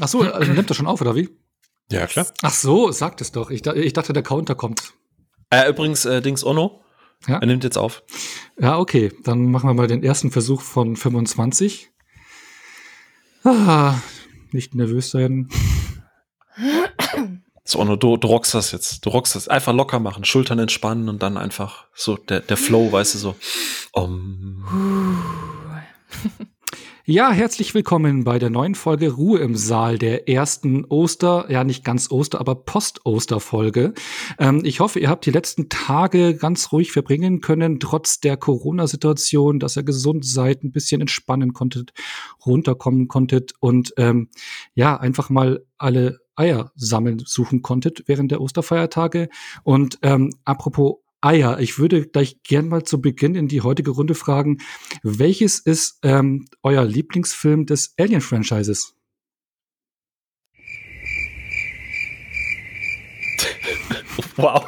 Ach so, also nimmt er schon auf, oder wie? Ja, klar. Ach so, sagt es doch. Ich, ich dachte, der Counter kommt. Äh, übrigens, äh, Dings Ono. Ja? Er nimmt jetzt auf. Ja, okay. Dann machen wir mal den ersten Versuch von 25. Ah, nicht nervös sein. So, Ono, du, du rockst das jetzt. Du rockst das. Einfach locker machen, Schultern entspannen und dann einfach so der, der Flow, weißt du, so. Um. Ja, herzlich willkommen bei der neuen Folge Ruhe im Saal, der ersten Oster, ja nicht ganz Oster, aber Post-Oster-Folge. Ähm, ich hoffe, ihr habt die letzten Tage ganz ruhig verbringen können, trotz der Corona-Situation, dass ihr gesund seid, ein bisschen entspannen konntet, runterkommen konntet und ähm, ja, einfach mal alle Eier sammeln suchen konntet während der Osterfeiertage. Und ähm, apropos Ah ja, ich würde gleich gern mal zu Beginn in die heutige Runde fragen, welches ist ähm, euer Lieblingsfilm des Alien-Franchises? wow.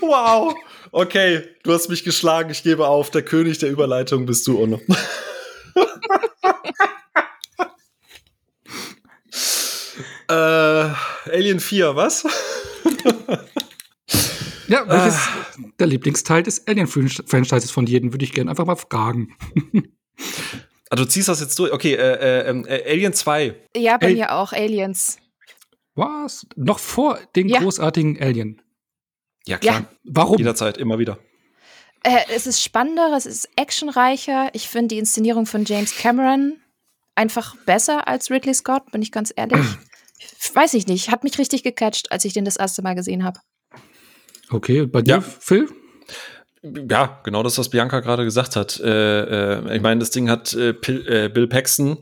wow. Okay, du hast mich geschlagen, ich gebe auf. Der König der Überleitung bist du, Onno. Äh, Alien 4, was? ja, welches ah. der Lieblingsteil des Alien-Franchises von jedem, würde ich gerne einfach mal fragen. also du ziehst das jetzt durch. Okay, äh, äh, ähm, äh, Alien 2. Ja, bei Al mir auch Aliens. Was? Noch vor den ja. großartigen Alien. Ja, klar. Ja. Warum? Jederzeit, immer wieder. Äh, es ist spannender, es ist actionreicher. Ich finde die Inszenierung von James Cameron einfach besser als Ridley Scott, bin ich ganz ehrlich. Weiß ich nicht, hat mich richtig gecatcht, als ich den das erste Mal gesehen habe. Okay, bei dir, ja. Phil? Ja, genau das, was Bianca gerade gesagt hat. Äh, äh, ich meine, das Ding hat äh, äh, Bill Paxton,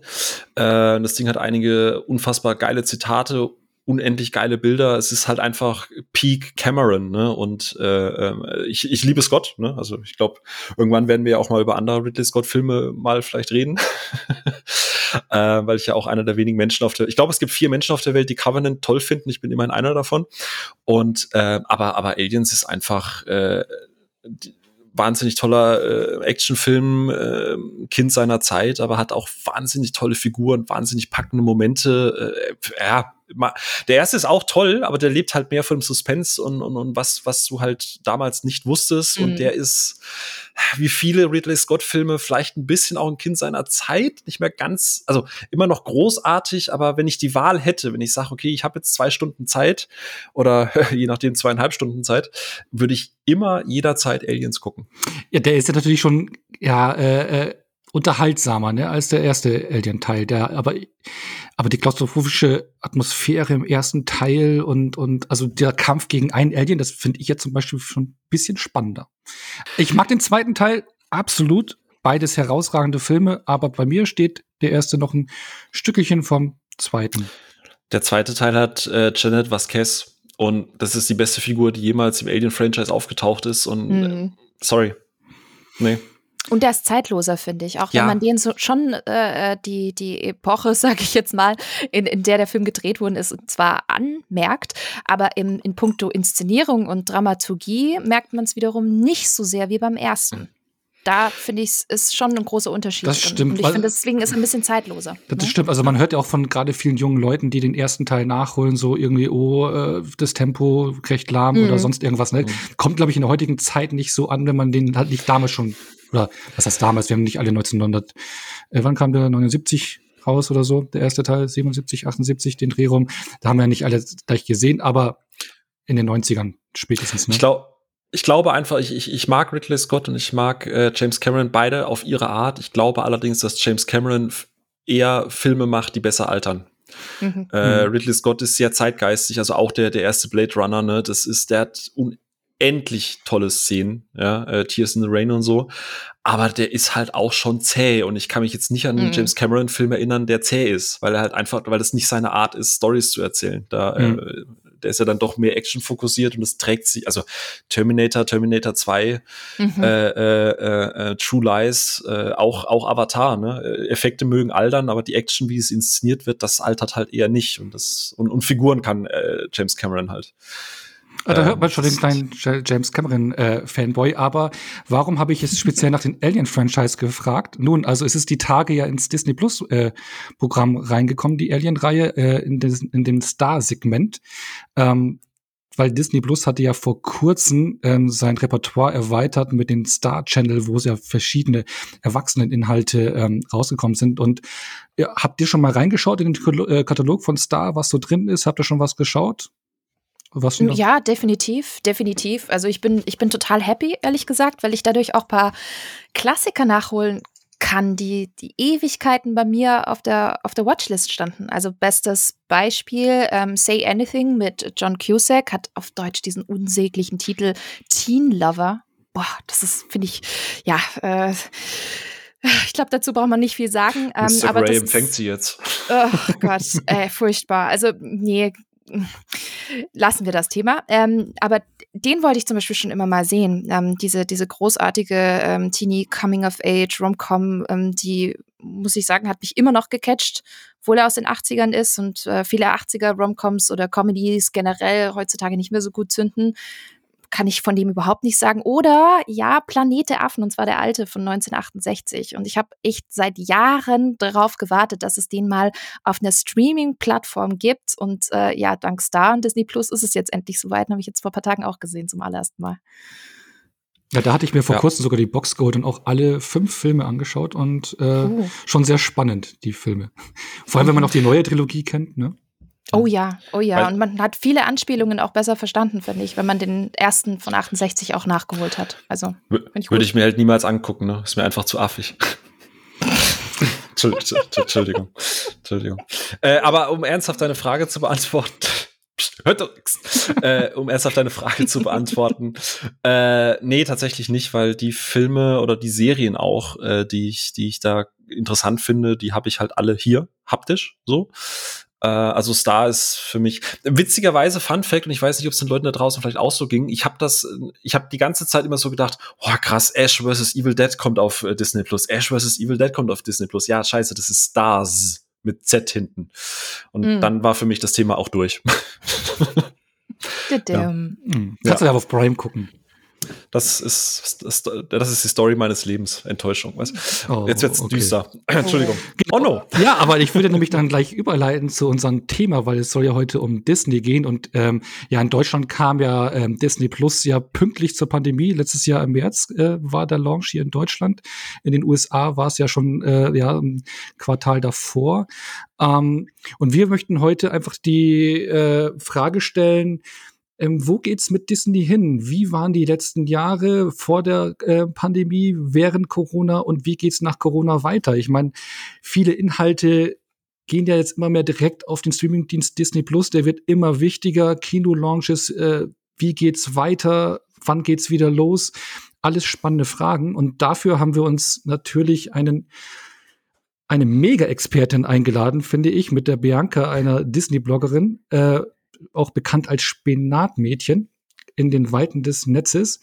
äh, das Ding hat einige unfassbar geile Zitate unendlich geile Bilder. Es ist halt einfach Peak Cameron, ne? Und äh, äh, ich, ich liebe Scott, ne? Also ich glaube, irgendwann werden wir ja auch mal über andere Ridley Scott-Filme mal vielleicht reden. äh, weil ich ja auch einer der wenigen Menschen auf der, ich glaube, es gibt vier Menschen auf der Welt, die Covenant toll finden. Ich bin immerhin einer davon. Und äh, aber, aber Aliens ist einfach äh, die, wahnsinnig toller äh, Actionfilm, äh, Kind seiner Zeit, aber hat auch wahnsinnig tolle Figuren, wahnsinnig packende Momente. Äh, ja, der erste ist auch toll, aber der lebt halt mehr von dem Suspense und, und, und was, was du halt damals nicht wusstest. Mhm. Und der ist, wie viele Ridley Scott-Filme, vielleicht ein bisschen auch ein Kind seiner Zeit, nicht mehr ganz, also immer noch großartig, aber wenn ich die Wahl hätte, wenn ich sage, okay, ich habe jetzt zwei Stunden Zeit oder je nachdem zweieinhalb Stunden Zeit, würde ich immer jederzeit Aliens gucken. Ja, der ist ja natürlich schon, ja, äh, äh unterhaltsamer ne, als der erste Alien-Teil. Der, aber, aber die klaustrophobische Atmosphäre im ersten Teil und, und also der Kampf gegen einen Alien, das finde ich jetzt zum Beispiel schon ein bisschen spannender. Ich mag den zweiten Teil absolut. Beides herausragende Filme, aber bei mir steht der erste noch ein Stückchen vom zweiten. Der zweite Teil hat äh, Janet Vasquez und das ist die beste Figur, die jemals im Alien-Franchise aufgetaucht ist. Und mhm. äh, sorry. Nee. Und der ist zeitloser, finde ich. Auch ja. wenn man den so schon äh, äh die, die Epoche, sage ich jetzt mal, in, in der der Film gedreht worden ist, zwar anmerkt, aber im, in puncto Inszenierung und Dramaturgie merkt man es wiederum nicht so sehr wie beim ersten. Da finde ich, es ist schon ein großer Unterschied. Das stimmt. Und ich finde, deswegen ist er ein bisschen zeitloser. Das ne? stimmt. Also man hört ja auch von gerade vielen jungen Leuten, die den ersten Teil nachholen, so irgendwie, oh, äh, das Tempo recht lahm mhm. oder sonst irgendwas. Ne? Mhm. Kommt, glaube ich, in der heutigen Zeit nicht so an, wenn man den halt nicht damals schon oder was heißt damals, wir haben nicht alle 1900, äh, wann kam der 79 raus oder so, der erste Teil, 77, 78, den Dreh rum. Da haben wir ja nicht alle gleich gesehen, aber in den 90ern spätestens. Ne? Ich glaube, ich glaube einfach, ich, ich, ich mag Ridley Scott und ich mag äh, James Cameron beide auf ihre Art. Ich glaube allerdings, dass James Cameron eher Filme macht, die besser altern. Mhm. Äh, mhm. Ridley Scott ist sehr zeitgeistig, also auch der, der erste Blade Runner, ne, das ist, der hat un endlich tolle Szenen, ja, äh, Tears in the Rain und so. Aber der ist halt auch schon zäh und ich kann mich jetzt nicht an einen mhm. James Cameron Film erinnern, der zäh ist, weil er halt einfach, weil das nicht seine Art ist, Stories zu erzählen. Da, äh, mhm. äh, der ist ja dann doch mehr Action fokussiert und es trägt sich, also Terminator, Terminator 2, mhm. äh, äh, äh, True Lies, äh, auch, auch Avatar, ne? Effekte mögen altern, aber die Action, wie es inszeniert wird, das altert halt eher nicht und das, und, und Figuren kann äh, James Cameron halt. Ah, da hört man schon den kleinen James Cameron äh, Fanboy. Aber warum habe ich jetzt speziell nach den Alien Franchise gefragt? Nun, also es ist die Tage ja ins Disney Plus äh, Programm reingekommen, die Alien Reihe äh, in, in dem Star Segment. Ähm, weil Disney Plus hatte ja vor kurzem ähm, sein Repertoire erweitert mit den Star Channel, wo es ja verschiedene Erwachseneninhalte ähm, rausgekommen sind. Und ja, habt ihr schon mal reingeschaut in den äh, Katalog von Star, was so drin ist? Habt ihr schon was geschaut? Was ja, definitiv, definitiv. Also ich bin, ich bin total happy, ehrlich gesagt, weil ich dadurch auch paar Klassiker nachholen kann, die, die Ewigkeiten bei mir auf der, auf der Watchlist standen. Also bestes Beispiel, ähm, Say Anything mit John Cusack hat auf Deutsch diesen unsäglichen Titel Teen Lover. Boah, das ist, finde ich, ja, äh, ich glaube, dazu braucht man nicht viel sagen. Ähm, Mr. aber Gray empfängt sie jetzt. Oh Gott, ey, furchtbar. Also, nee, lassen wir das Thema. Ähm, aber den wollte ich zum Beispiel schon immer mal sehen. Ähm, diese, diese großartige ähm, Teenie Coming of Age Rom-Com, ähm, die muss ich sagen, hat mich immer noch gecatcht, obwohl er aus den 80ern ist und äh, viele 80er Rom-Coms oder Comedies generell heutzutage nicht mehr so gut zünden kann ich von dem überhaupt nicht sagen. Oder ja, Planet der Affen, und zwar der alte von 1968. Und ich habe echt seit Jahren darauf gewartet, dass es den mal auf einer Streaming-Plattform gibt. Und äh, ja, dank Star und Disney Plus ist es jetzt endlich soweit. Habe ich jetzt vor ein paar Tagen auch gesehen zum allerersten Mal. Ja, da hatte ich mir vor ja. kurzem sogar die Box geholt und auch alle fünf Filme angeschaut und äh, oh. schon sehr spannend, die Filme. Vor allem, wenn man noch die neue Trilogie kennt, ne? Oh ja, oh ja. Weil, und man hat viele Anspielungen auch besser verstanden, finde ich, wenn man den ersten von 68 auch nachgeholt hat. Also würde ich mir halt niemals angucken, ne? Ist mir einfach zu affig. Entschuldigung. Entschuldigung. Äh, aber um ernsthaft deine Frage zu beantworten, hört doch nichts. Äh, um ernsthaft deine Frage zu beantworten. Äh, nee, tatsächlich nicht, weil die Filme oder die Serien auch, äh, die ich, die ich da interessant finde, die habe ich halt alle hier, haptisch, so. Äh, also Star ist für mich witzigerweise Fun Fact und ich weiß nicht, ob es den Leuten da draußen vielleicht auch so ging. Ich habe das, ich habe die ganze Zeit immer so gedacht, oh krass, Ash vs Evil Dead kommt auf äh, Disney Plus, Ash vs Evil Dead kommt auf Disney Plus. Ja, scheiße, das ist Stars mit Z hinten. Und mm. dann war für mich das Thema auch durch. ja. Mhm. Kannst du da auf Prime gucken? Das ist, das, das ist die Story meines Lebens. Enttäuschung. Was? Oh, Jetzt wird's okay. düster. Entschuldigung. Oh no. Ja, aber ich würde nämlich dann gleich überleiten zu unserem Thema, weil es soll ja heute um Disney gehen. Und ähm, ja, in Deutschland kam ja ähm, Disney Plus ja pünktlich zur Pandemie. Letztes Jahr im März äh, war der Launch hier in Deutschland. In den USA war es ja schon äh, ja, ein Quartal davor. Ähm, und wir möchten heute einfach die äh, Frage stellen, ähm, wo geht's mit Disney hin? Wie waren die letzten Jahre vor der äh, Pandemie, während Corona und wie geht's nach Corona weiter? Ich meine, viele Inhalte gehen ja jetzt immer mehr direkt auf den Streamingdienst Disney Plus. Der wird immer wichtiger. Kino-Launches, äh, wie geht's weiter? Wann geht's wieder los? Alles spannende Fragen. Und dafür haben wir uns natürlich einen eine Mega-Expertin eingeladen, finde ich, mit der Bianca, einer Disney-Bloggerin. Äh, auch bekannt als Spinatmädchen in den Weiten des Netzes.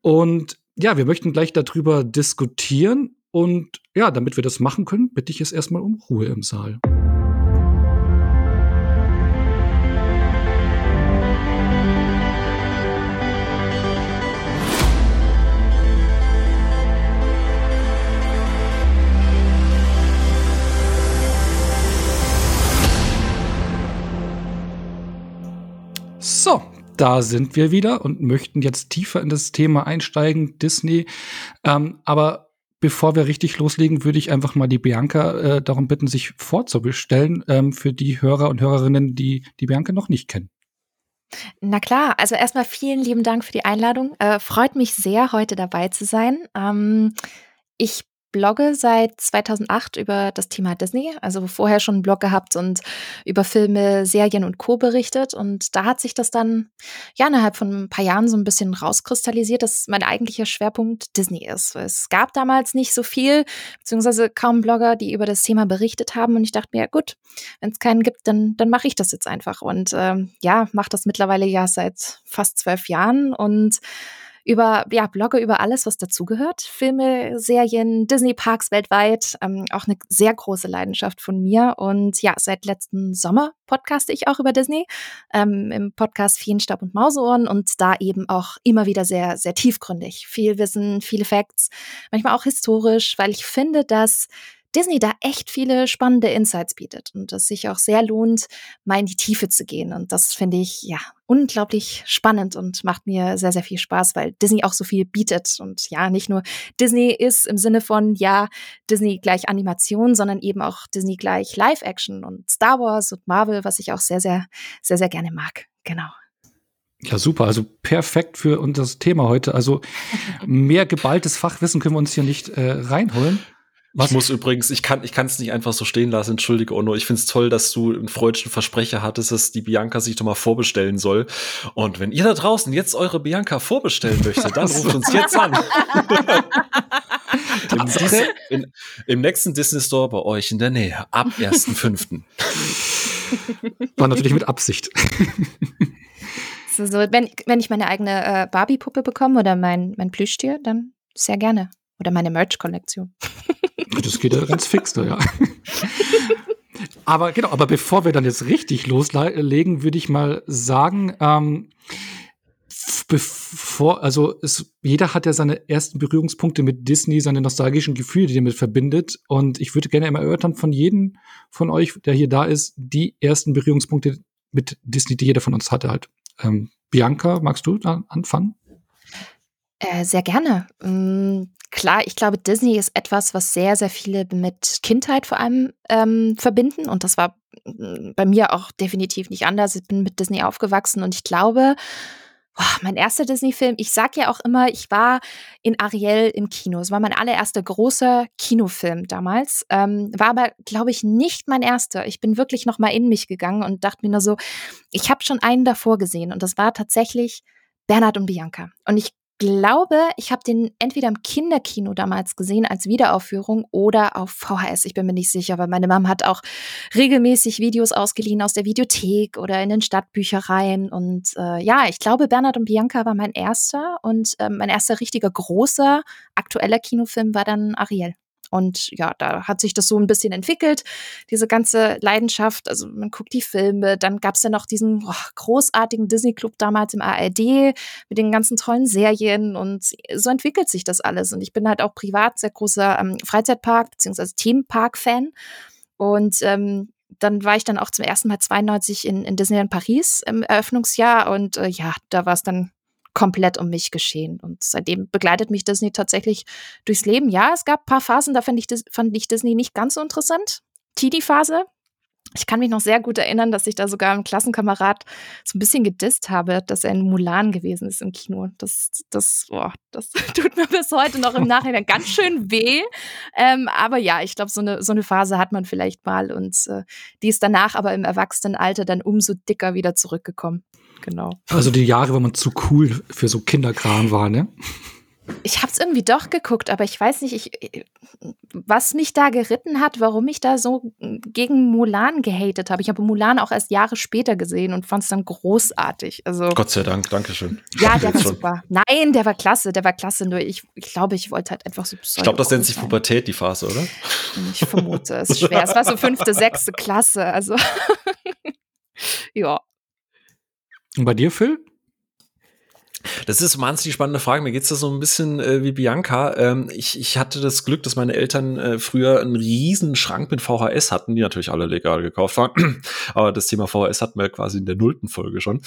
Und ja, wir möchten gleich darüber diskutieren. Und ja, damit wir das machen können, bitte ich es erstmal um Ruhe im Saal. So, da sind wir wieder und möchten jetzt tiefer in das Thema einsteigen, Disney. Ähm, aber bevor wir richtig loslegen, würde ich einfach mal die Bianca äh, darum bitten, sich vorzubestellen ähm, für die Hörer und Hörerinnen, die die Bianca noch nicht kennen. Na klar, also erstmal vielen lieben Dank für die Einladung. Äh, freut mich sehr, heute dabei zu sein. Ähm, ich blogge seit 2008 über das Thema Disney, also vorher schon einen Blog gehabt und über Filme, Serien und Co. berichtet. Und da hat sich das dann ja innerhalb von ein paar Jahren so ein bisschen rauskristallisiert, dass mein eigentlicher Schwerpunkt Disney ist. Es gab damals nicht so viel, beziehungsweise kaum Blogger, die über das Thema berichtet haben. Und ich dachte mir, gut, wenn es keinen gibt, dann, dann mache ich das jetzt einfach. Und ähm, ja, mache das mittlerweile ja seit fast zwölf Jahren und über, ja, blogge über alles, was dazugehört. Filme, Serien, Disney-Parks weltweit. Ähm, auch eine sehr große Leidenschaft von mir. Und ja, seit letzten Sommer podcaste ich auch über Disney ähm, im Podcast Feenstaub und Mauseohren und da eben auch immer wieder sehr, sehr tiefgründig. Viel Wissen, viele Facts, manchmal auch historisch, weil ich finde, dass Disney da echt viele spannende Insights bietet und es sich auch sehr lohnt, mal in die Tiefe zu gehen. Und das finde ich ja unglaublich spannend und macht mir sehr, sehr viel Spaß, weil Disney auch so viel bietet. Und ja, nicht nur Disney ist im Sinne von, ja, Disney gleich Animation, sondern eben auch Disney gleich Live-Action und Star Wars und Marvel, was ich auch sehr, sehr, sehr, sehr gerne mag. Genau. Ja, super. Also perfekt für unser Thema heute. Also mehr geballtes Fachwissen können wir uns hier nicht äh, reinholen. Was? Ich muss übrigens, ich kann ich kann es nicht einfach so stehen lassen, entschuldige Ono. Ich finde es toll, dass du einen freudschen Versprecher hattest, dass die Bianca sich doch mal vorbestellen soll. Und wenn ihr da draußen jetzt eure Bianca vorbestellen möchtet, dann ruft uns jetzt an. Im, in, Im nächsten Disney Store bei euch in der Nähe, ab 1.5. War natürlich mit Absicht. So, wenn, wenn ich meine eigene äh, Barbie-Puppe bekomme oder mein, mein Plüschtier, dann sehr gerne. Oder meine Merch-Kollektion. Das geht ja ganz fix da, ja. aber genau, aber bevor wir dann jetzt richtig loslegen, würde ich mal sagen, ähm, bevor, also es, jeder hat ja seine ersten Berührungspunkte mit Disney, seine nostalgischen Gefühle, die er damit verbindet. Und ich würde gerne immer erörtern von jedem von euch, der hier da ist, die ersten Berührungspunkte mit Disney, die jeder von uns hatte halt. Ähm, Bianca, magst du da anfangen? Äh, sehr gerne. Ähm, klar, ich glaube, Disney ist etwas, was sehr, sehr viele mit Kindheit vor allem ähm, verbinden. Und das war mm, bei mir auch definitiv nicht anders. Ich bin mit Disney aufgewachsen und ich glaube, oh, mein erster Disney-Film, ich sag ja auch immer, ich war in Ariel im Kino. Es war mein allererster großer Kinofilm damals. Ähm, war aber, glaube ich, nicht mein erster. Ich bin wirklich noch mal in mich gegangen und dachte mir nur so, ich habe schon einen davor gesehen und das war tatsächlich Bernhard und Bianca. Und ich glaube, ich habe den entweder im Kinderkino damals gesehen als Wiederaufführung oder auf VHS. Ich bin mir nicht sicher, weil meine Mom hat auch regelmäßig Videos ausgeliehen aus der Videothek oder in den Stadtbüchereien. Und äh, ja, ich glaube, Bernhard und Bianca war mein erster und äh, mein erster richtiger großer aktueller Kinofilm war dann Ariel. Und ja, da hat sich das so ein bisschen entwickelt, diese ganze Leidenschaft. Also man guckt die Filme, dann gab es ja noch diesen oh, großartigen Disney-Club damals im ARD mit den ganzen tollen Serien und so entwickelt sich das alles. Und ich bin halt auch privat sehr großer ähm, Freizeitpark- bzw. Themenpark-Fan. Und ähm, dann war ich dann auch zum ersten Mal 92 in, in Disneyland Paris im Eröffnungsjahr und äh, ja, da war es dann komplett um mich geschehen. Und seitdem begleitet mich Disney tatsächlich durchs Leben. Ja, es gab ein paar Phasen, da fand ich, fand ich Disney nicht ganz so interessant. Teenie-Phase, ich kann mich noch sehr gut erinnern, dass ich da sogar einem Klassenkamerad so ein bisschen gedisst habe, dass er in Mulan gewesen ist im Kino. Das, das, boah, das tut mir bis heute noch im Nachhinein ganz schön weh. Ähm, aber ja, ich glaube, so eine, so eine Phase hat man vielleicht mal und äh, die ist danach aber im Erwachsenenalter dann umso dicker wieder zurückgekommen genau. Also die Jahre, wo man zu cool für so Kinderkram war, ne? Ich habe es irgendwie doch geguckt, aber ich weiß nicht, ich, was mich da geritten hat, warum ich da so gegen Mulan gehatet habe. Ich habe Mulan auch erst Jahre später gesehen und fand es dann großartig. Also, Gott sei Dank, danke schön. Ja, der war super. Nein, der war klasse, der war klasse. Nur ich, ich glaube, ich wollte halt einfach so. Ich glaube, das nennt sich Pubertät, die Phase, oder? Ich vermute, es ist schwer. Es war so fünfte, sechste Klasse. Also, ja. Und bei dir, Phil? Das ist wahnsinnig spannende Frage. Mir geht's da so ein bisschen äh, wie Bianca. Ähm, ich, ich hatte das Glück, dass meine Eltern äh, früher einen riesen Schrank mit VHS hatten, die natürlich alle legal gekauft waren. Aber das Thema VHS hatten wir quasi in der nullten Folge schon.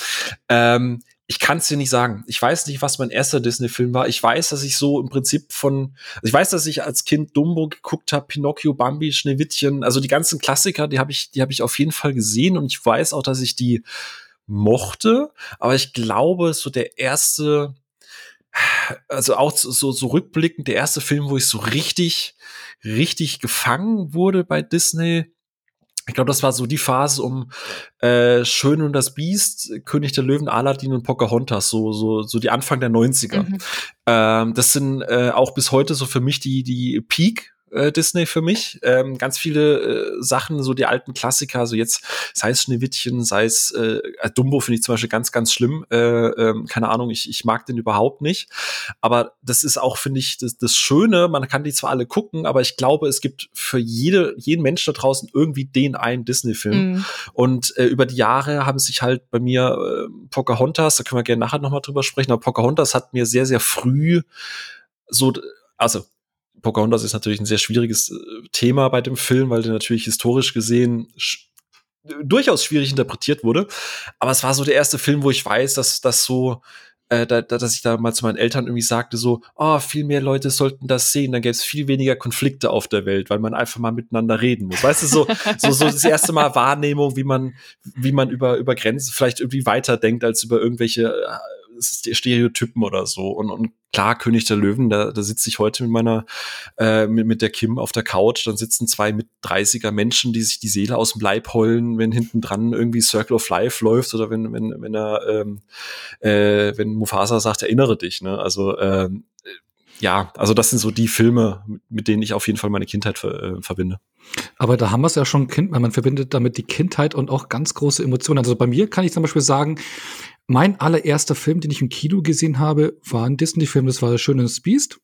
Ähm, ich kann es dir nicht sagen. Ich weiß nicht, was mein erster Disney-Film war. Ich weiß, dass ich so im Prinzip von, also ich weiß, dass ich als Kind Dumbo geguckt habe, Pinocchio, Bambi, Schneewittchen, also die ganzen Klassiker, die habe ich, die habe ich auf jeden Fall gesehen und ich weiß auch, dass ich die mochte, aber ich glaube, so der erste, also auch so, so rückblickend, der erste Film, wo ich so richtig, richtig gefangen wurde bei Disney. Ich glaube, das war so die Phase um äh, Schön und das Biest, König der Löwen, Aladdin und Pocahontas, so, so, so die Anfang der 90er. Mhm. Ähm, das sind äh, auch bis heute so für mich die, die Peak äh, Disney für mich. Ähm, ganz viele äh, Sachen, so die alten Klassiker, so jetzt, sei es Schneewittchen, sei es äh, äh Dumbo, finde ich zum Beispiel ganz, ganz schlimm. Äh, äh, keine Ahnung, ich, ich mag den überhaupt nicht. Aber das ist auch, finde ich, das, das Schöne, man kann die zwar alle gucken, aber ich glaube, es gibt für jede, jeden Menschen da draußen irgendwie den einen Disney-Film. Mhm. Und äh, über die Jahre haben sich halt bei mir äh, Pocahontas, da können wir gerne nachher nochmal drüber sprechen, aber Pocahontas hat mir sehr, sehr früh so, also Pocahontas ist natürlich ein sehr schwieriges äh, Thema bei dem Film, weil der natürlich historisch gesehen durchaus schwierig interpretiert wurde. Aber es war so der erste Film, wo ich weiß, dass das so, äh, da, dass ich da mal zu meinen Eltern irgendwie sagte, so, oh, viel mehr Leute sollten das sehen, dann gäbe es viel weniger Konflikte auf der Welt, weil man einfach mal miteinander reden muss. Weißt du, so, so, so das erste Mal Wahrnehmung, wie man, wie man über, über Grenzen vielleicht irgendwie weiterdenkt als über irgendwelche äh, Stereotypen oder so. Und, und klar, König der Löwen, da, da sitze ich heute mit meiner, äh, mit, mit der Kim auf der Couch, dann sitzen zwei mit 30er Menschen, die sich die Seele aus dem Leib heulen, wenn hinten dran irgendwie Circle of Life läuft oder wenn, wenn, wenn er, ähm, äh, wenn Mufasa sagt, erinnere dich, ne? Also, ähm, ja, also das sind so die Filme, mit denen ich auf jeden Fall meine Kindheit ver äh, verbinde. Aber da haben wir es ja schon, kind, man verbindet damit die Kindheit und auch ganz große Emotionen. Also bei mir kann ich zum Beispiel sagen, mein allererster Film, den ich im Kino gesehen habe, war ein Disney-Film, das war der Schöne Beast.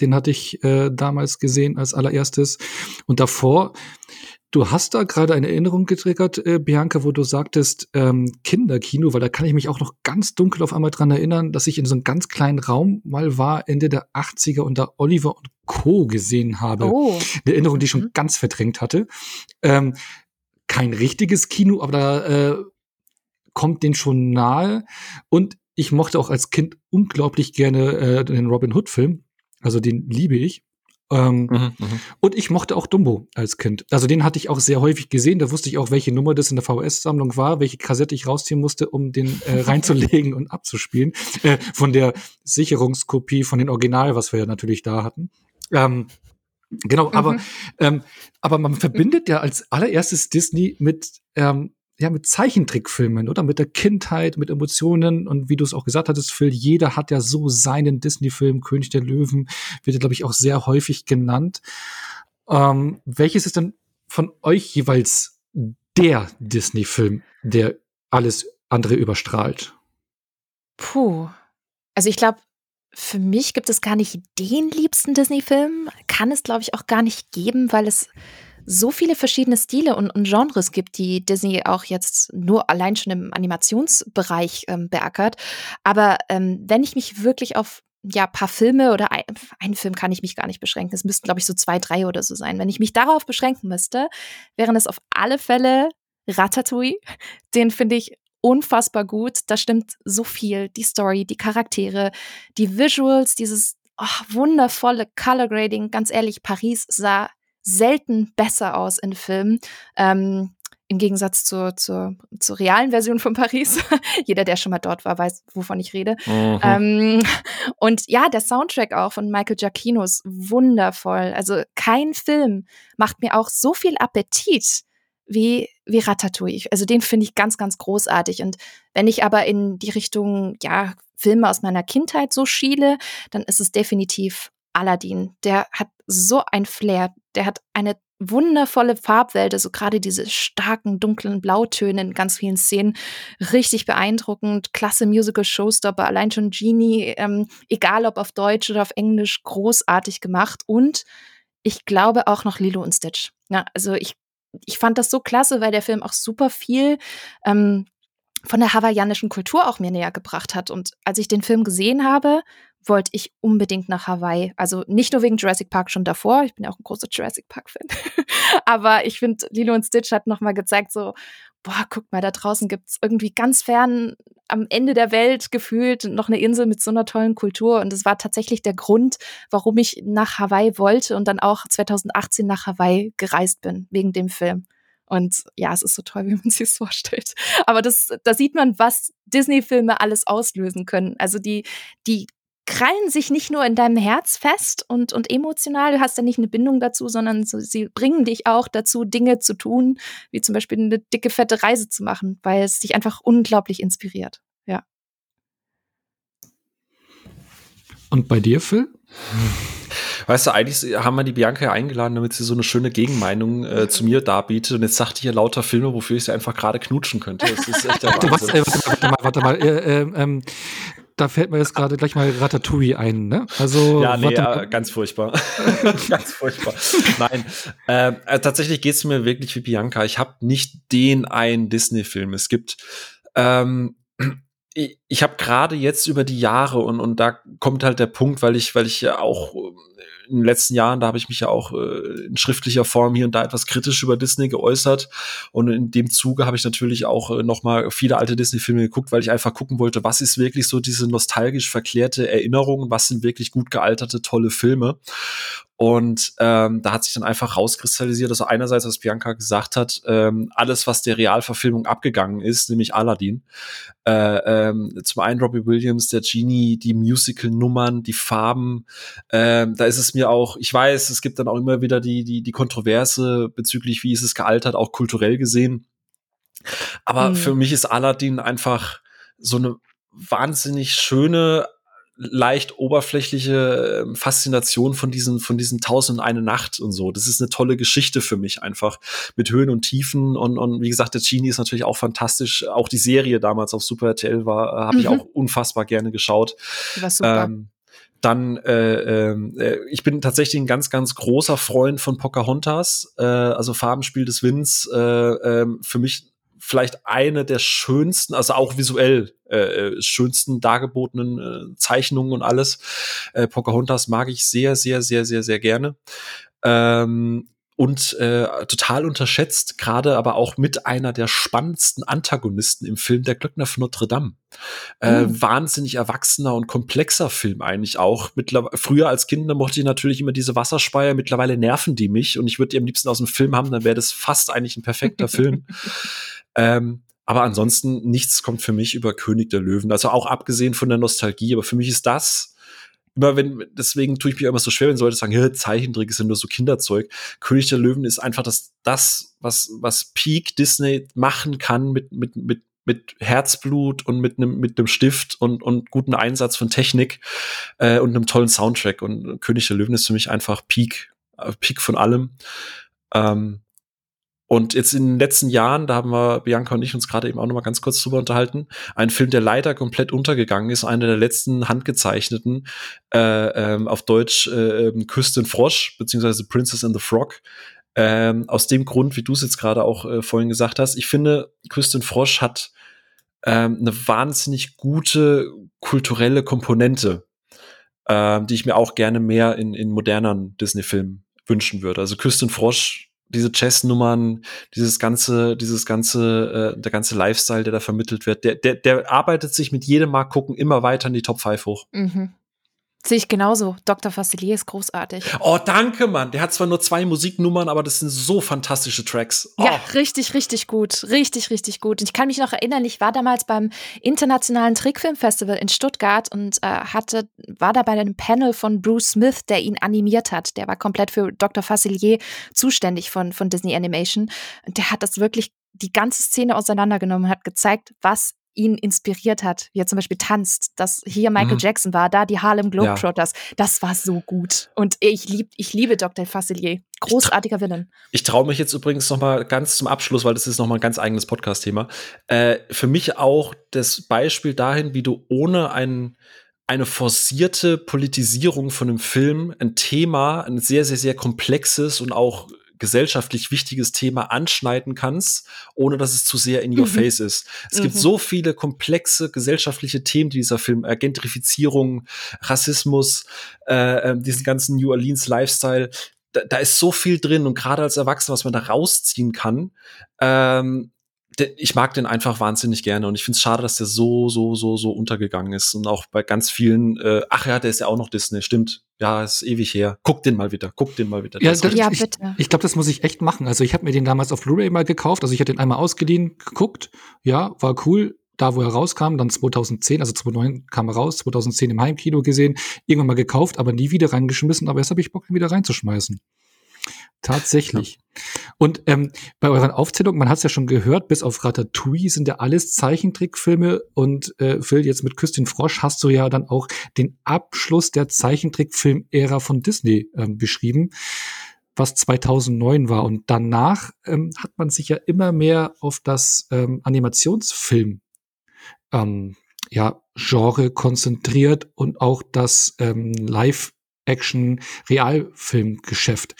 Den hatte ich äh, damals gesehen als allererstes. Und davor, du hast da gerade eine Erinnerung getriggert, äh, Bianca, wo du sagtest, ähm, Kinderkino, weil da kann ich mich auch noch ganz dunkel auf einmal dran erinnern, dass ich in so einem ganz kleinen Raum mal war, Ende der 80er und da Oliver und Co. gesehen habe. Oh. Eine Erinnerung, die ich schon mhm. ganz verdrängt hatte. Ähm, kein richtiges Kino, aber da äh, kommt den schon nahe. Und ich mochte auch als Kind unglaublich gerne äh, den Robin Hood-Film. Also den liebe ich. Ähm, mhm, mhm, und ich mochte auch Dumbo als Kind. Also den hatte ich auch sehr häufig gesehen. Da wusste ich auch, welche Nummer das in der VHS-Sammlung war, welche Kassette ich rausziehen musste, um den äh, reinzulegen und abzuspielen. Äh, von der Sicherungskopie von den Original, was wir ja natürlich da hatten. Ähm, genau, mhm. aber, ähm, aber man verbindet ja als allererstes Disney mit ähm, ja, mit Zeichentrickfilmen oder mit der Kindheit, mit Emotionen und wie du es auch gesagt hattest, Phil, jeder hat ja so seinen Disney-Film, König der Löwen, wird ja, glaube ich, auch sehr häufig genannt. Ähm, welches ist denn von euch jeweils der Disney-Film, der alles andere überstrahlt? Puh. Also ich glaube, für mich gibt es gar nicht den liebsten Disney-Film. Kann es, glaube ich, auch gar nicht geben, weil es so viele verschiedene Stile und, und, Genres gibt, die Disney auch jetzt nur allein schon im Animationsbereich ähm, beackert. Aber ähm, wenn ich mich wirklich auf ja, paar Filme oder ein, einen Film kann ich mich gar nicht beschränken. Es müssten, glaube ich, so zwei, drei oder so sein. Wenn ich mich darauf beschränken müsste, wären es auf alle Fälle Ratatouille. Den finde ich unfassbar gut. Da stimmt so viel. Die Story, die Charaktere, die Visuals, dieses oh, wundervolle Color Grading. Ganz ehrlich, Paris sah selten besser aus in Filmen. Ähm, im Gegensatz zur, zur, zur realen Version von Paris. Jeder, der schon mal dort war, weiß, wovon ich rede. Mhm. Ähm, und ja, der Soundtrack auch von Michael Giacchino ist wundervoll. Also kein Film macht mir auch so viel Appetit wie, wie Ratatouille. Also den finde ich ganz, ganz großartig. Und wenn ich aber in die Richtung, ja, Filme aus meiner Kindheit so schiele, dann ist es definitiv Aladdin. Der hat so ein Flair. Der hat eine wundervolle Farbwelt, also gerade diese starken, dunklen Blautöne in ganz vielen Szenen, richtig beeindruckend. Klasse Musical Showstopper, allein schon Genie, ähm, egal ob auf Deutsch oder auf Englisch, großartig gemacht. Und ich glaube auch noch Lilo und Stitch. Ja, also ich, ich fand das so klasse, weil der Film auch super viel ähm, von der hawaiianischen Kultur auch mir näher gebracht hat. Und als ich den Film gesehen habe, wollte ich unbedingt nach Hawaii. Also nicht nur wegen Jurassic Park schon davor, ich bin ja auch ein großer Jurassic Park-Fan. Aber ich finde, Lilo und Stitch hat nochmal gezeigt, so, boah, guck mal, da draußen gibt es irgendwie ganz fern am Ende der Welt gefühlt noch eine Insel mit so einer tollen Kultur. Und das war tatsächlich der Grund, warum ich nach Hawaii wollte und dann auch 2018 nach Hawaii gereist bin, wegen dem Film. Und ja, es ist so toll, wie man sich vorstellt. Aber das, da sieht man, was Disney-Filme alles auslösen können. Also die, die krallen sich nicht nur in deinem Herz fest und, und emotional, du hast ja nicht eine Bindung dazu, sondern so, sie bringen dich auch dazu, Dinge zu tun, wie zum Beispiel eine dicke, fette Reise zu machen, weil es dich einfach unglaublich inspiriert. Ja. Und bei dir, Phil? Weißt du, eigentlich haben wir die Bianca ja eingeladen, damit sie so eine schöne Gegenmeinung äh, zu mir darbietet. Und jetzt sagt die hier lauter Filme, wofür ich sie einfach gerade knutschen könnte. Das ist echt der Wahnsinn. Was, äh, warte mal, warte mal. Äh, äh, ähm, da fällt mir jetzt gerade gleich mal Ratatouille ein, ne? Also ja, nee, ja, ganz furchtbar, ganz furchtbar. Nein, ähm, äh, tatsächlich geht's mir wirklich wie Bianca. Ich habe nicht den einen Disney-Film. Es gibt ähm, ich, ich habe gerade jetzt über die Jahre und und da kommt halt der Punkt, weil ich weil ich ja auch in den letzten Jahren, da habe ich mich ja auch äh, in schriftlicher Form hier und da etwas kritisch über Disney geäußert. Und in dem Zuge habe ich natürlich auch äh, noch mal viele alte Disney-Filme geguckt, weil ich einfach gucken wollte, was ist wirklich so diese nostalgisch verklärte Erinnerung, was sind wirklich gut gealterte, tolle Filme. Und ähm, da hat sich dann einfach rauskristallisiert, dass einerseits, was Bianca gesagt hat, ähm, alles, was der Realverfilmung abgegangen ist, nämlich Aladdin. Äh, ähm, zum einen Robbie Williams, der Genie, die Musical-Nummern, die Farben. Ähm, da ist es mir auch, ich weiß, es gibt dann auch immer wieder die, die, die Kontroverse bezüglich, wie ist es gealtert, auch kulturell gesehen. Aber mhm. für mich ist Aladdin einfach so eine wahnsinnig schöne, leicht oberflächliche ähm, Faszination von diesen, von diesen Tausend und eine Nacht und so. Das ist eine tolle Geschichte für mich einfach mit Höhen und Tiefen und, und wie gesagt, der Genie ist natürlich auch fantastisch. Auch die Serie damals auf Super RTL war, äh, habe mhm. ich auch unfassbar gerne geschaut. Die war super. Ähm, dann, äh, äh, ich bin tatsächlich ein ganz, ganz großer Freund von Pocahontas, äh, also Farbenspiel des Winds. Äh, äh, für mich vielleicht eine der schönsten, also auch visuell äh, äh, schönsten dargebotenen äh, Zeichnungen und alles. Äh, Pocahontas mag ich sehr, sehr, sehr, sehr, sehr gerne. Ähm, und äh, total unterschätzt, gerade aber auch mit einer der spannendsten Antagonisten im Film, der Glöckner von Notre Dame. Äh, mhm. Wahnsinnig erwachsener und komplexer Film eigentlich auch. Mittlerweile, früher als Kind mochte ich natürlich immer diese Wasserspeier, mittlerweile nerven die mich und ich würde die am liebsten aus dem Film haben, dann wäre das fast eigentlich ein perfekter Film. Ähm, aber ansonsten nichts kommt für mich über König der Löwen. Also auch abgesehen von der Nostalgie. Aber für mich ist das immer wenn, deswegen tue ich mir immer so schwer, wenn Leute sagen, ja, Zeichentrick sind nur so Kinderzeug. König der Löwen ist einfach das, das, was, was Peak Disney machen kann mit, mit, mit, mit Herzblut und mit einem mit einem Stift und und guten Einsatz von Technik äh, und einem tollen Soundtrack und König der Löwen ist für mich einfach Peak äh, Peak von allem ähm, und jetzt in den letzten Jahren, da haben wir Bianca und ich uns gerade eben auch noch mal ganz kurz drüber unterhalten, ein Film, der leider komplett untergegangen ist, einer der letzten handgezeichneten, äh, ähm, auf Deutsch äh, ähm, Küste Frosch, beziehungsweise Princess and the Frog. Ähm, aus dem Grund, wie du es jetzt gerade auch äh, vorhin gesagt hast, ich finde, Küste Frosch hat ähm, eine wahnsinnig gute kulturelle Komponente, ähm, die ich mir auch gerne mehr in, in moderneren Disney-Filmen wünschen würde. Also Küste Frosch diese Chess-Nummern, dieses ganze, dieses ganze, äh, der ganze Lifestyle, der da vermittelt wird, der, der, der arbeitet sich mit jedem Mal gucken immer weiter in die Top 5 hoch. Mhm. Sehe ich genauso. Dr. Facilier ist großartig. Oh, danke, Mann. Der hat zwar nur zwei Musiknummern, aber das sind so fantastische Tracks. Oh. Ja, richtig, richtig gut. Richtig, richtig gut. Und ich kann mich noch erinnern, ich war damals beim Internationalen Trickfilmfestival in Stuttgart und äh, hatte, war da bei einem Panel von Bruce Smith, der ihn animiert hat. Der war komplett für Dr. Facilier zuständig von, von Disney Animation. Und der hat das wirklich die ganze Szene auseinandergenommen, hat gezeigt, was ihn inspiriert hat, wie er zum Beispiel tanzt, dass hier Michael mhm. Jackson war, da die Harlem Globetrotters, ja. das war so gut. Und ich, lieb, ich liebe Dr. Facilier. Großartiger Villain. Ich traue mich jetzt übrigens noch mal ganz zum Abschluss, weil das ist noch mal ein ganz eigenes Podcast-Thema. Äh, für mich auch das Beispiel dahin, wie du ohne ein, eine forcierte Politisierung von einem Film ein Thema, ein sehr, sehr, sehr komplexes und auch gesellschaftlich wichtiges Thema anschneiden kannst, ohne dass es zu sehr in your mhm. face ist. Es mhm. gibt so viele komplexe gesellschaftliche Themen, die dieser Film, äh, Gentrifizierung, Rassismus, äh, äh, diesen ganzen New Orleans Lifestyle, da, da ist so viel drin und gerade als Erwachsener, was man da rausziehen kann, ähm, ich mag den einfach wahnsinnig gerne und ich finde es schade, dass der so, so, so, so untergegangen ist und auch bei ganz vielen, äh, ach ja, der ist ja auch noch Disney, stimmt. Ja, ist ewig her. Guck den mal wieder, guck den mal wieder. Ja, das, ja ich, bitte. Ich glaube, das muss ich echt machen. Also ich habe mir den damals auf Blu-ray mal gekauft, also ich hatte den einmal ausgeliehen, geguckt, ja, war cool, da wo er rauskam, dann 2010, also 2009 kam er raus, 2010 im Heimkino gesehen, irgendwann mal gekauft, aber nie wieder reingeschmissen, aber jetzt habe ich Bock, ihn wieder reinzuschmeißen. Tatsächlich. Ja. Und ähm, bei euren Aufzählungen, man hat es ja schon gehört, bis auf Ratatouille sind ja alles Zeichentrickfilme und äh, Phil, jetzt mit Küstin Frosch hast du ja dann auch den Abschluss der Zeichentrickfilm-Ära von Disney ähm, beschrieben, was 2009 war. Und danach ähm, hat man sich ja immer mehr auf das ähm, Animationsfilm ähm, ja, Genre konzentriert und auch das ähm, Live-Action-Realfilmgeschäft.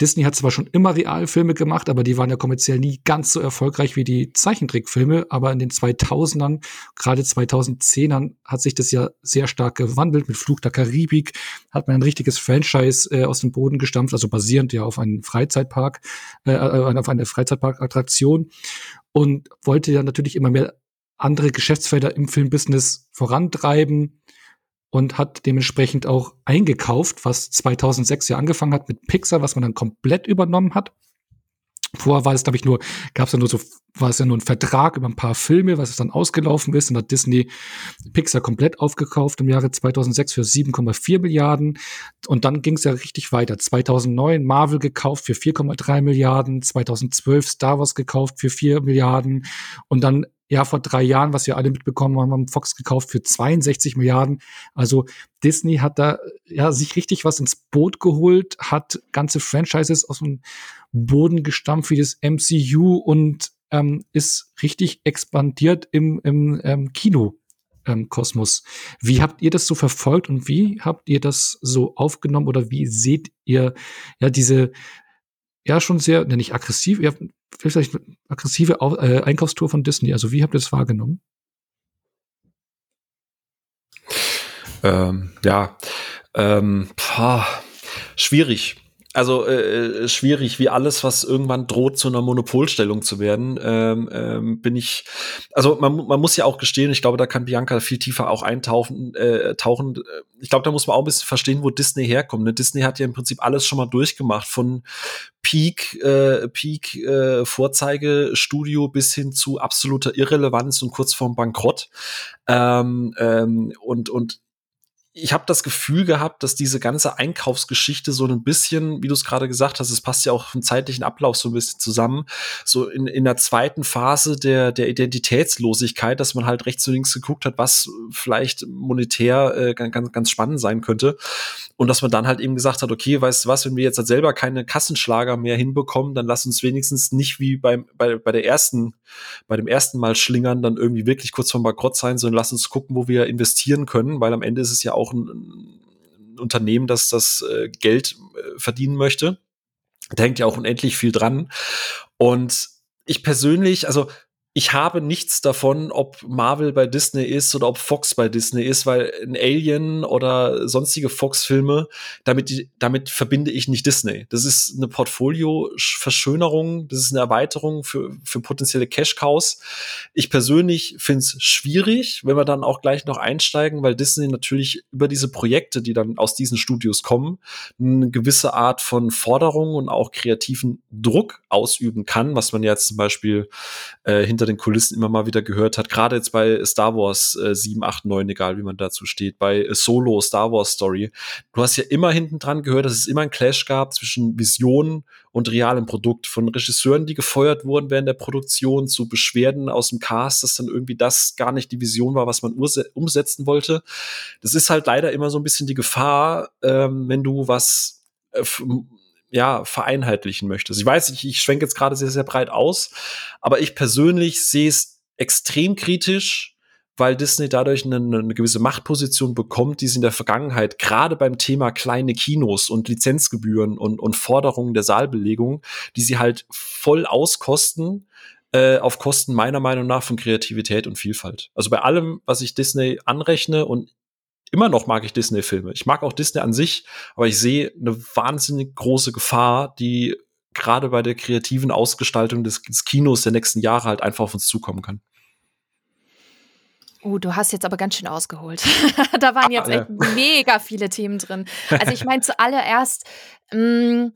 Disney hat zwar schon immer Realfilme gemacht, aber die waren ja kommerziell nie ganz so erfolgreich wie die Zeichentrickfilme. Aber in den 2000ern, gerade 2010ern, hat sich das ja sehr stark gewandelt. Mit Flug der Karibik hat man ein richtiges Franchise äh, aus dem Boden gestampft, also basierend ja auf einem Freizeitpark, äh, äh auf eine Freizeitparkattraktion und wollte ja natürlich immer mehr andere Geschäftsfelder im Filmbusiness vorantreiben und hat dementsprechend auch eingekauft, was 2006 ja angefangen hat mit Pixar, was man dann komplett übernommen hat. Vorher war es, glaube ich, nur, gab es ja nur so, war es ja nur ein Vertrag über ein paar Filme, was es dann ausgelaufen ist und hat Disney Pixar komplett aufgekauft im Jahre 2006 für 7,4 Milliarden und dann ging es ja richtig weiter. 2009 Marvel gekauft für 4,3 Milliarden, 2012 Star Wars gekauft für 4 Milliarden und dann ja vor drei Jahren, was wir alle mitbekommen haben, haben Fox gekauft für 62 Milliarden. Also Disney hat da ja sich richtig was ins Boot geholt, hat ganze Franchises aus dem Boden gestampft wie das MCU und ähm, ist richtig expandiert im, im ähm, Kino. Ähm, Kosmos. Wie habt ihr das so verfolgt und wie habt ihr das so aufgenommen oder wie seht ihr ja diese ja schon sehr, ne, nicht aggressiv, vielleicht aggressive äh, Einkaufstour von Disney. Also wie habt ihr das wahrgenommen? Ähm, ja, ähm, pah, schwierig also äh, äh, schwierig, wie alles, was irgendwann droht, zu einer Monopolstellung zu werden, ähm, ähm, bin ich, also man, man muss ja auch gestehen, ich glaube, da kann Bianca viel tiefer auch eintauchen, äh, tauchen. Ich glaube, da muss man auch ein bisschen verstehen, wo Disney herkommt. Ne? Disney hat ja im Prinzip alles schon mal durchgemacht, von Peak, äh, Peak äh, Vorzeigestudio bis hin zu absoluter Irrelevanz und kurz vorm Bankrott. Ähm, ähm, und, und ich habe das Gefühl gehabt, dass diese ganze Einkaufsgeschichte so ein bisschen, wie du es gerade gesagt hast, es passt ja auch vom zeitlichen Ablauf so ein bisschen zusammen, so in, in der zweiten Phase der, der Identitätslosigkeit, dass man halt rechts und links geguckt hat, was vielleicht monetär äh, ganz, ganz spannend sein könnte. Und dass man dann halt eben gesagt hat, okay, weißt du was, wenn wir jetzt halt selber keine Kassenschlager mehr hinbekommen, dann lass uns wenigstens nicht wie beim, bei, bei der ersten, bei dem ersten Mal schlingern, dann irgendwie wirklich kurz vom Bankrott sein, sondern lass uns gucken, wo wir investieren können, weil am Ende ist es ja auch ein, ein Unternehmen, das das äh, Geld äh, verdienen möchte. Da hängt ja auch unendlich viel dran. Und ich persönlich, also ich habe nichts davon, ob Marvel bei Disney ist oder ob Fox bei Disney ist, weil ein Alien oder sonstige Fox-Filme, damit, damit verbinde ich nicht Disney. Das ist eine Portfolio-Verschönerung, das ist eine Erweiterung für, für potenzielle Cash-Cows. Ich persönlich finde es schwierig, wenn wir dann auch gleich noch einsteigen, weil Disney natürlich über diese Projekte, die dann aus diesen Studios kommen, eine gewisse Art von Forderung und auch kreativen Druck ausüben kann, was man jetzt zum Beispiel äh, hinter hinter den Kulissen immer mal wieder gehört hat. Gerade jetzt bei Star Wars äh, 7, 8, 9, egal wie man dazu steht, bei Solo, Star Wars Story. Du hast ja immer hinten dran gehört, dass es immer einen Clash gab zwischen Vision und realem Produkt. Von Regisseuren, die gefeuert wurden während der Produktion, zu Beschwerden aus dem Cast, dass dann irgendwie das gar nicht die Vision war, was man umsetzen wollte. Das ist halt leider immer so ein bisschen die Gefahr, ähm, wenn du was äh, ja, vereinheitlichen möchtest. Ich weiß, ich, ich schwenke jetzt gerade sehr, sehr breit aus, aber ich persönlich sehe es extrem kritisch, weil Disney dadurch eine, eine, gewisse Machtposition bekommt, die sie in der Vergangenheit gerade beim Thema kleine Kinos und Lizenzgebühren und, und Forderungen der Saalbelegung, die sie halt voll auskosten, äh, auf Kosten meiner Meinung nach von Kreativität und Vielfalt. Also bei allem, was ich Disney anrechne und immer noch mag ich Disney-Filme. Ich mag auch Disney an sich, aber ich sehe eine wahnsinnig große Gefahr, die gerade bei der kreativen Ausgestaltung des, des Kinos der nächsten Jahre halt einfach auf uns zukommen kann. Oh, du hast jetzt aber ganz schön ausgeholt. da waren ah, jetzt echt ja. mega viele Themen drin. Also ich meine zuallererst, mh, mm,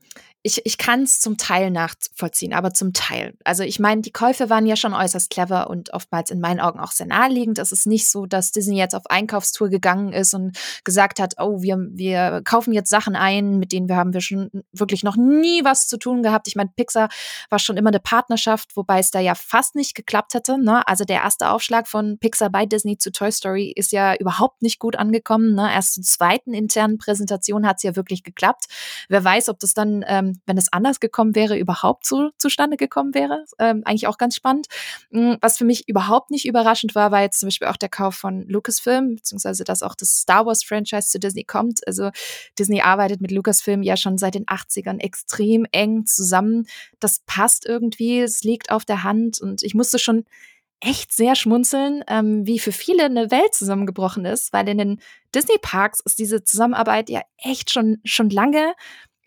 ich, ich kann es zum Teil nachvollziehen, aber zum Teil. Also ich meine, die Käufe waren ja schon äußerst clever und oftmals in meinen Augen auch sehr naheliegend. Es ist nicht so, dass Disney jetzt auf Einkaufstour gegangen ist und gesagt hat, oh, wir, wir kaufen jetzt Sachen ein, mit denen wir haben wir schon wirklich noch nie was zu tun gehabt. Ich meine, Pixar war schon immer eine Partnerschaft, wobei es da ja fast nicht geklappt hätte. Ne? Also der erste Aufschlag von Pixar bei Disney zu Toy Story ist ja überhaupt nicht gut angekommen. Ne? Erst zur zweiten internen Präsentation hat es ja wirklich geklappt. Wer weiß, ob das dann ähm, wenn es anders gekommen wäre, überhaupt so zustande gekommen wäre. Ähm, eigentlich auch ganz spannend. Hm, was für mich überhaupt nicht überraschend war, war jetzt zum Beispiel auch der Kauf von Lucasfilm, beziehungsweise dass auch das Star Wars Franchise zu Disney kommt. Also Disney arbeitet mit Lucasfilm ja schon seit den 80ern extrem eng zusammen. Das passt irgendwie, es liegt auf der Hand und ich musste schon echt sehr schmunzeln, ähm, wie für viele eine Welt zusammengebrochen ist, weil in den Disney-Parks ist diese Zusammenarbeit ja echt schon, schon lange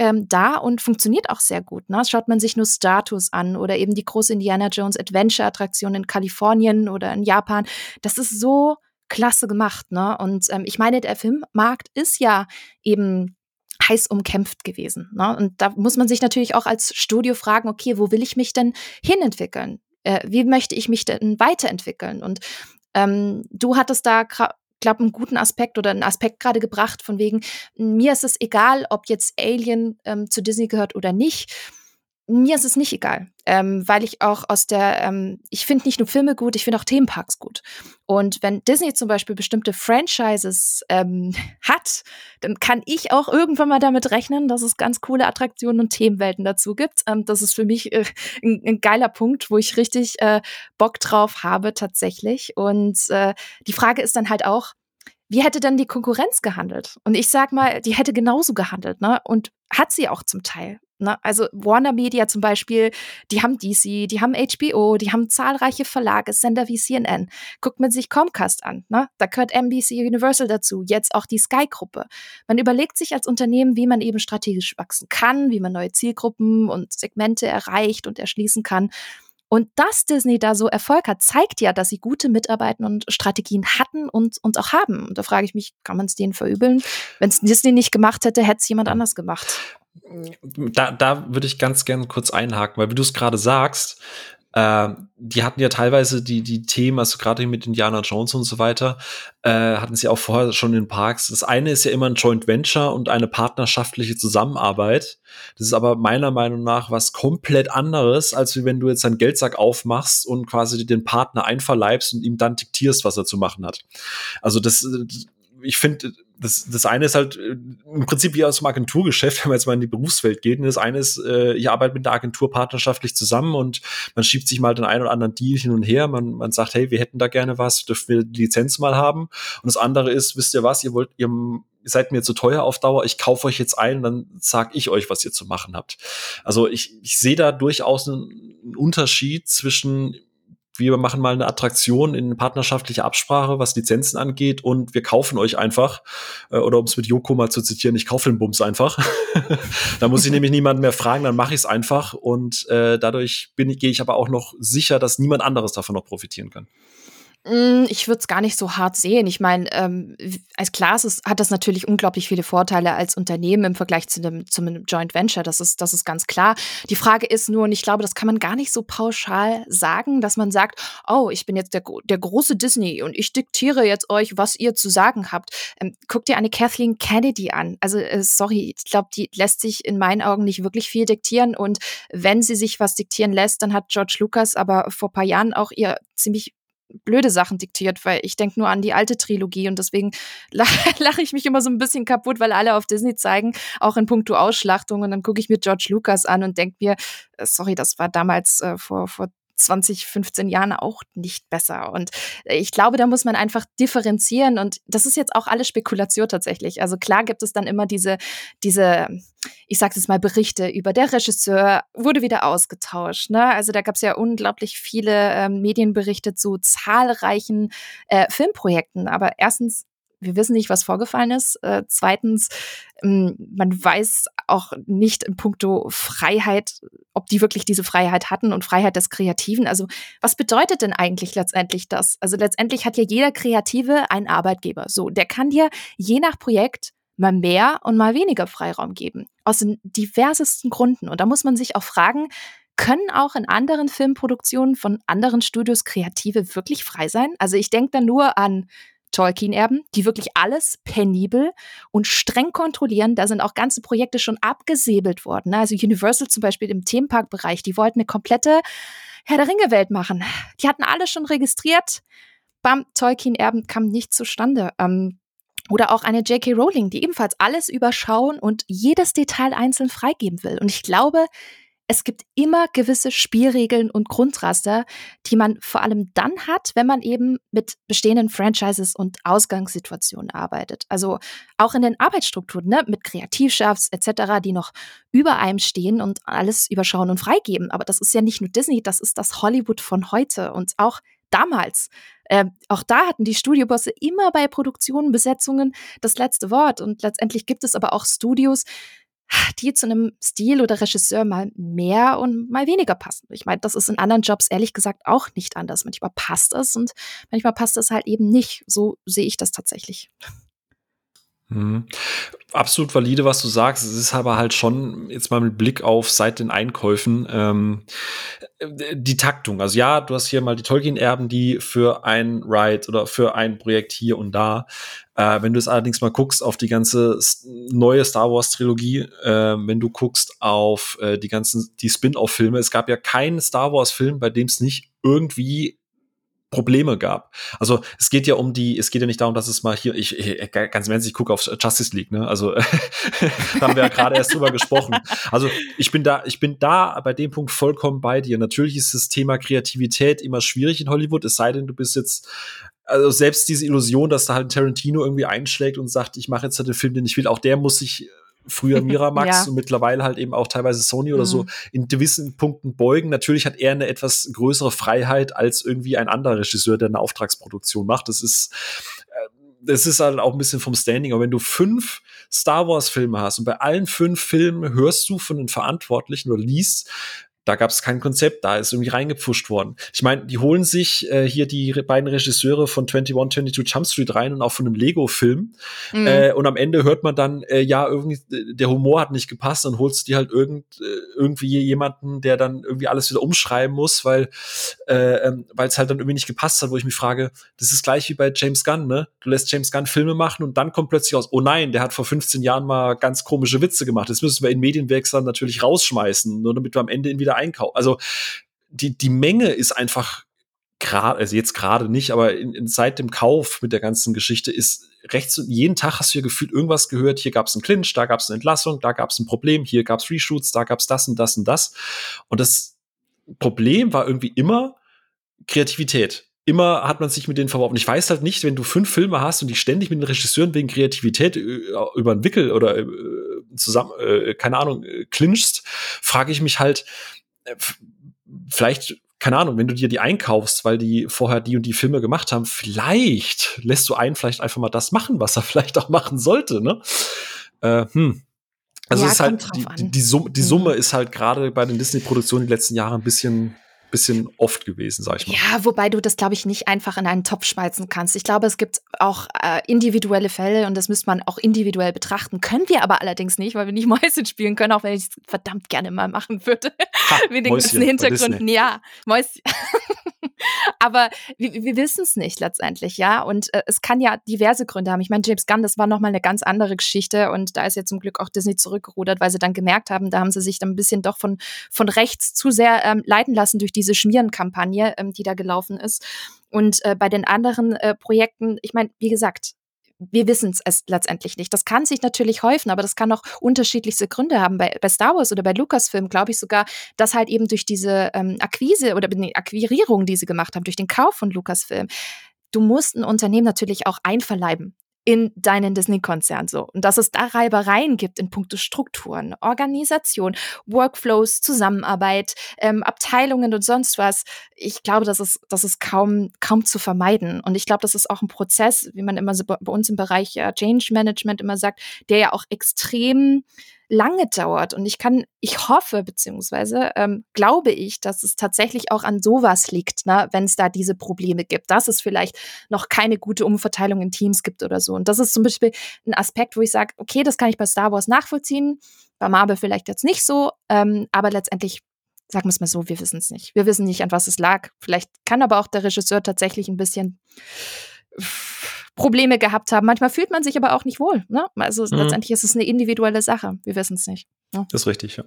ähm, da und funktioniert auch sehr gut. Ne? Schaut man sich nur Status an oder eben die große Indiana Jones Adventure Attraktion in Kalifornien oder in Japan. Das ist so klasse gemacht. Ne? Und ähm, ich meine, der Filmmarkt ist ja eben heiß umkämpft gewesen. Ne? Und da muss man sich natürlich auch als Studio fragen, okay, wo will ich mich denn hinentwickeln? Äh, wie möchte ich mich denn weiterentwickeln? Und ähm, du hattest da glaube, einen guten Aspekt oder einen Aspekt gerade gebracht, von wegen, mir ist es egal, ob jetzt Alien ähm, zu Disney gehört oder nicht. Mir ist es nicht egal, ähm, weil ich auch aus der, ähm, ich finde nicht nur Filme gut, ich finde auch Themenparks gut. Und wenn Disney zum Beispiel bestimmte Franchises ähm, hat, dann kann ich auch irgendwann mal damit rechnen, dass es ganz coole Attraktionen und Themenwelten dazu gibt. Ähm, das ist für mich äh, ein, ein, geiler Punkt, wo ich richtig äh, Bock drauf habe tatsächlich. Und äh, die Frage ist dann halt auch, wie hätte denn die Konkurrenz gehandelt? Und ich sag mal, die hätte genauso gehandelt, ne? Und hat sie auch zum Teil. Ne? Also Warner Media zum Beispiel, die haben DC, die haben HBO, die haben zahlreiche Verlage, Sender wie CNN. Guckt man sich Comcast an, ne? da gehört NBC Universal dazu, jetzt auch die Sky-Gruppe. Man überlegt sich als Unternehmen, wie man eben strategisch wachsen kann, wie man neue Zielgruppen und Segmente erreicht und erschließen kann. Und dass Disney da so Erfolg hat, zeigt ja, dass sie gute Mitarbeiter und Strategien hatten und, und auch haben. Und da frage ich mich, kann man es denen verübeln? Wenn es Disney nicht gemacht hätte, hätte es jemand anders gemacht. Da, da würde ich ganz gerne kurz einhaken, weil wie du es gerade sagst, äh, die hatten ja teilweise die, die Themen, also gerade mit Indiana Jones und so weiter, äh, hatten sie auch vorher schon in Parks. Das eine ist ja immer ein Joint Venture und eine partnerschaftliche Zusammenarbeit. Das ist aber meiner Meinung nach was komplett anderes, als wenn du jetzt einen Geldsack aufmachst und quasi den Partner einverleibst und ihm dann diktierst, was er zu machen hat. Also das, ich finde, das, das eine ist halt äh, im Prinzip wie aus dem Agenturgeschäft, wenn man jetzt mal in die Berufswelt geht. Und das eine ist, äh, ich arbeite mit der Agentur partnerschaftlich zusammen und man schiebt sich mal den einen oder anderen Deal hin und her. Man, man sagt, hey, wir hätten da gerne was, dürfen wir die Lizenz mal haben. Und das andere ist, wisst ihr was, ihr wollt, ihr, ihr seid mir zu teuer auf Dauer, ich kaufe euch jetzt ein, dann sag ich euch, was ihr zu machen habt. Also ich, ich sehe da durchaus einen, einen Unterschied zwischen wir machen mal eine Attraktion in partnerschaftlicher Absprache, was Lizenzen angeht, und wir kaufen euch einfach, äh, oder um es mit Joko mal zu zitieren, ich kaufe den Bums einfach. da muss ich nämlich niemanden mehr fragen, dann mache ich es einfach und äh, dadurch bin, gehe ich aber auch noch sicher, dass niemand anderes davon noch profitieren kann. Hm, ich würde es gar nicht so hart sehen. Ich meine, ähm, als klar ist, hat das natürlich unglaublich viele Vorteile als Unternehmen im Vergleich zu einem, zu einem Joint Venture. Das ist, das ist ganz klar. Die Frage ist nur, und ich glaube, das kann man gar nicht so pauschal sagen, dass man sagt, oh, ich bin jetzt der, der große Disney und ich diktiere jetzt euch, was ihr zu sagen habt. Ähm, guckt dir eine Kathleen Kennedy an. Also, äh, sorry, ich glaube, die lässt sich in meinen Augen nicht wirklich viel diktieren. Und wenn sie sich was diktieren lässt, dann hat George Lucas aber vor paar Jahren auch ihr ziemlich blöde Sachen diktiert, weil ich denke nur an die alte Trilogie und deswegen lache lach ich mich immer so ein bisschen kaputt, weil alle auf Disney zeigen, auch in puncto Ausschlachtung und dann gucke ich mir George Lucas an und denke mir, äh, sorry, das war damals äh, vor, vor 20, 15 Jahren auch nicht besser. Und ich glaube, da muss man einfach differenzieren. Und das ist jetzt auch alles Spekulation tatsächlich. Also klar gibt es dann immer diese, diese, ich sage jetzt mal, Berichte über der Regisseur wurde wieder ausgetauscht. Ne? Also da gab es ja unglaublich viele ähm, Medienberichte zu zahlreichen äh, Filmprojekten. Aber erstens wir wissen nicht, was vorgefallen ist. Äh, zweitens, ähm, man weiß auch nicht in puncto Freiheit, ob die wirklich diese Freiheit hatten und Freiheit des Kreativen. Also was bedeutet denn eigentlich letztendlich das? Also letztendlich hat ja jeder Kreative einen Arbeitgeber. So, der kann dir je nach Projekt mal mehr und mal weniger Freiraum geben. Aus den diversesten Gründen. Und da muss man sich auch fragen, können auch in anderen Filmproduktionen von anderen Studios Kreative wirklich frei sein? Also ich denke da nur an Tolkien-Erben, die wirklich alles penibel und streng kontrollieren. Da sind auch ganze Projekte schon abgesäbelt worden. Also Universal zum Beispiel im Themenparkbereich, die wollten eine komplette Herr der Ringe-Welt machen. Die hatten alles schon registriert. Bam, Tolkien-Erben kam nicht zustande. Ähm, oder auch eine J.K. Rowling, die ebenfalls alles überschauen und jedes Detail einzeln freigeben will. Und ich glaube, es gibt immer gewisse Spielregeln und Grundraster, die man vor allem dann hat, wenn man eben mit bestehenden Franchises und Ausgangssituationen arbeitet. Also auch in den Arbeitsstrukturen, ne, mit Kreativchefs etc., die noch über einem stehen und alles überschauen und freigeben. Aber das ist ja nicht nur Disney, das ist das Hollywood von heute und auch damals. Äh, auch da hatten die Studiobosse immer bei Produktionen, Besetzungen das letzte Wort. Und letztendlich gibt es aber auch Studios, die zu einem Stil oder Regisseur mal mehr und mal weniger passen. Ich meine, das ist in anderen Jobs ehrlich gesagt auch nicht anders. Manchmal passt es und manchmal passt es halt eben nicht. So sehe ich das tatsächlich. Mhm. Absolut valide, was du sagst. Es ist aber halt schon jetzt mal mit Blick auf seit den Einkäufen ähm, die Taktung. Also ja, du hast hier mal die Tolkien-Erben, die für ein Ride oder für ein Projekt hier und da. Äh, wenn du es allerdings mal guckst auf die ganze neue Star Wars-Trilogie, äh, wenn du guckst auf äh, die ganzen die Spin-off-Filme, es gab ja keinen Star Wars-Film, bei dem es nicht irgendwie Probleme gab. Also es geht ja um die, es geht ja nicht darum, dass es mal hier, ich, ich ganz im Ernst, ich gucke auf Justice League, ne? Also da haben wir ja gerade erst drüber gesprochen. Also ich bin da, ich bin da bei dem Punkt vollkommen bei dir. Natürlich ist das Thema Kreativität immer schwierig in Hollywood, es sei denn, du bist jetzt also selbst diese Illusion, dass da halt Tarantino irgendwie einschlägt und sagt, ich mache jetzt halt den Film, den ich will, auch der muss sich früher Miramax ja. und mittlerweile halt eben auch teilweise Sony oder mhm. so in gewissen Punkten beugen. Natürlich hat er eine etwas größere Freiheit als irgendwie ein anderer Regisseur, der eine Auftragsproduktion macht. Das ist äh, das ist halt auch ein bisschen vom Standing. Aber wenn du fünf Star Wars Filme hast und bei allen fünf Filmen hörst du von den Verantwortlichen oder liest, da gab es kein Konzept, da ist irgendwie reingepfuscht worden. Ich meine, die holen sich äh, hier die beiden Regisseure von 21, 22 Jump Street rein und auch von einem Lego-Film. Mhm. Äh, und am Ende hört man dann, äh, ja, irgendwie, der Humor hat nicht gepasst, dann holst du dir halt irgend, äh, irgendwie jemanden, der dann irgendwie alles wieder umschreiben muss, weil äh, ähm, weil es halt dann irgendwie nicht gepasst hat, wo ich mich frage, das ist gleich wie bei James Gunn, ne? Du lässt James Gunn Filme machen und dann kommt plötzlich aus, oh nein, der hat vor 15 Jahren mal ganz komische Witze gemacht. Das müssen wir in Medienwechseln natürlich rausschmeißen, nur damit wir am Ende ihn wieder wieder einkaufen. Also die, die Menge ist einfach gerade, also jetzt gerade nicht, aber in, in, seit dem Kauf mit der ganzen Geschichte ist rechts jeden Tag hast du ja gefühlt irgendwas gehört. Hier gab es einen Clinch, da gab es eine Entlassung, da gab es ein Problem, hier gab es Reshoots, da gab es das und das und das. Und das Problem war irgendwie immer Kreativität. Immer hat man sich mit denen verworfen. Ich weiß halt nicht, wenn du fünf Filme hast und die ständig mit den Regisseuren wegen Kreativität äh, über einen Wickel oder äh, zusammen, äh, keine Ahnung, äh, clinchst, frage ich mich halt, vielleicht, keine Ahnung, wenn du dir die einkaufst, weil die vorher die und die Filme gemacht haben, vielleicht lässt du einen vielleicht einfach mal das machen, was er vielleicht auch machen sollte, ne? Äh, hm. Also ja, ist halt die, die, die, Summe, die Summe mhm. ist halt gerade bei den Disney-Produktionen die letzten Jahre ein bisschen bisschen oft gewesen, sag ich mal. Ja, wobei du das, glaube ich, nicht einfach in einen Topf schmeißen kannst. Ich glaube, es gibt auch äh, individuelle Fälle und das müsste man auch individuell betrachten. Können wir aber allerdings nicht, weil wir nicht Mäuschen spielen können, auch wenn ich es verdammt gerne mal machen würde. Ha, Mit den Mäuschen, ganzen Hintergründen. Ja, Mäuschen. aber wir, wir wissen es nicht letztendlich, ja. Und äh, es kann ja diverse Gründe haben. Ich meine, James Gunn, das war nochmal eine ganz andere Geschichte und da ist ja zum Glück auch Disney zurückgerudert, weil sie dann gemerkt haben, da haben sie sich dann ein bisschen doch von, von rechts zu sehr ähm, leiten lassen durch diese Schmierenkampagne, ähm, die da gelaufen ist. Und äh, bei den anderen äh, Projekten, ich meine, wie gesagt, wir wissen es letztendlich nicht. Das kann sich natürlich häufen, aber das kann auch unterschiedlichste Gründe haben. Bei, bei Star Wars oder bei Lucasfilm glaube ich sogar, dass halt eben durch diese ähm, Akquise oder die Akquirierung, die sie gemacht haben, durch den Kauf von Lucasfilm, du musst ein Unternehmen natürlich auch einverleiben in deinen Disney-Konzern so. Und dass es da Reibereien gibt in puncto Strukturen, Organisation, Workflows, Zusammenarbeit, ähm, Abteilungen und sonst was. Ich glaube, das ist, das ist kaum, kaum zu vermeiden. Und ich glaube, das ist auch ein Prozess, wie man immer so bei uns im Bereich ja, Change Management immer sagt, der ja auch extrem lange dauert. Und ich kann, ich hoffe, beziehungsweise ähm, glaube ich, dass es tatsächlich auch an sowas liegt, ne, wenn es da diese Probleme gibt, dass es vielleicht noch keine gute Umverteilung in Teams gibt oder so. Und das ist zum Beispiel ein Aspekt, wo ich sage, okay, das kann ich bei Star Wars nachvollziehen, bei Marvel vielleicht jetzt nicht so, ähm, aber letztendlich sagen wir es mal so, wir wissen es nicht. Wir wissen nicht, an was es lag. Vielleicht kann aber auch der Regisseur tatsächlich ein bisschen Probleme gehabt haben. Manchmal fühlt man sich aber auch nicht wohl. Ne? Also mhm. letztendlich ist es eine individuelle Sache. Wir wissen es nicht. Ne? Das ist richtig, ja.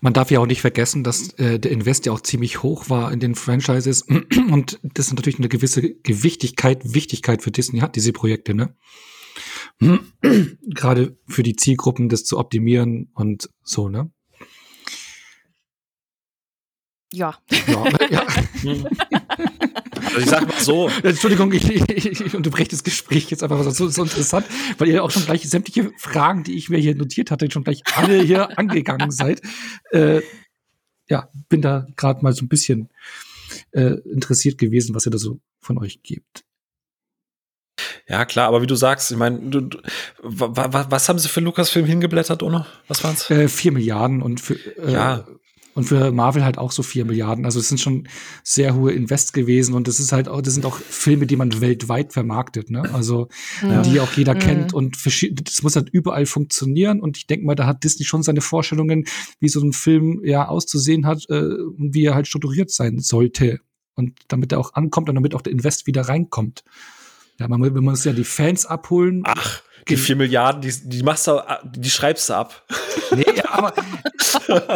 Man darf ja auch nicht vergessen, dass äh, der Invest ja auch ziemlich hoch war in den Franchises und das ist natürlich eine gewisse Gewichtigkeit, Wichtigkeit für Disney hat, diese Projekte, ne? Gerade für die Zielgruppen, das zu optimieren und so, ne? Ja. ja, ja. Also ich sag mal so. Entschuldigung, ich, ich, ich unterbreche das Gespräch jetzt einfach so, so interessant, weil ihr auch schon gleich sämtliche Fragen, die ich mir hier notiert hatte, schon gleich alle hier angegangen seid. Äh, ja, bin da gerade mal so ein bisschen äh, interessiert gewesen, was ihr da so von euch gebt. Ja, klar, aber wie du sagst, ich meine, was haben sie für Lukas-Film hingeblättert, oder? Was waren's? Äh, vier Milliarden und für, äh, ja. Und für Marvel halt auch so vier Milliarden. Also es sind schon sehr hohe Invests gewesen und das ist halt auch, das sind auch Filme, die man weltweit vermarktet, ne? Also ja. die auch jeder mhm. kennt und das muss halt überall funktionieren. Und ich denke mal, da hat Disney schon seine Vorstellungen, wie so ein Film ja auszusehen hat äh, und wie er halt strukturiert sein sollte. Und damit er auch ankommt und damit auch der Invest wieder reinkommt. Ja, man, man muss ja die Fans abholen. Ach, die vier Milliarden, die, die machst du, die schreibst du ab. Nee, aber,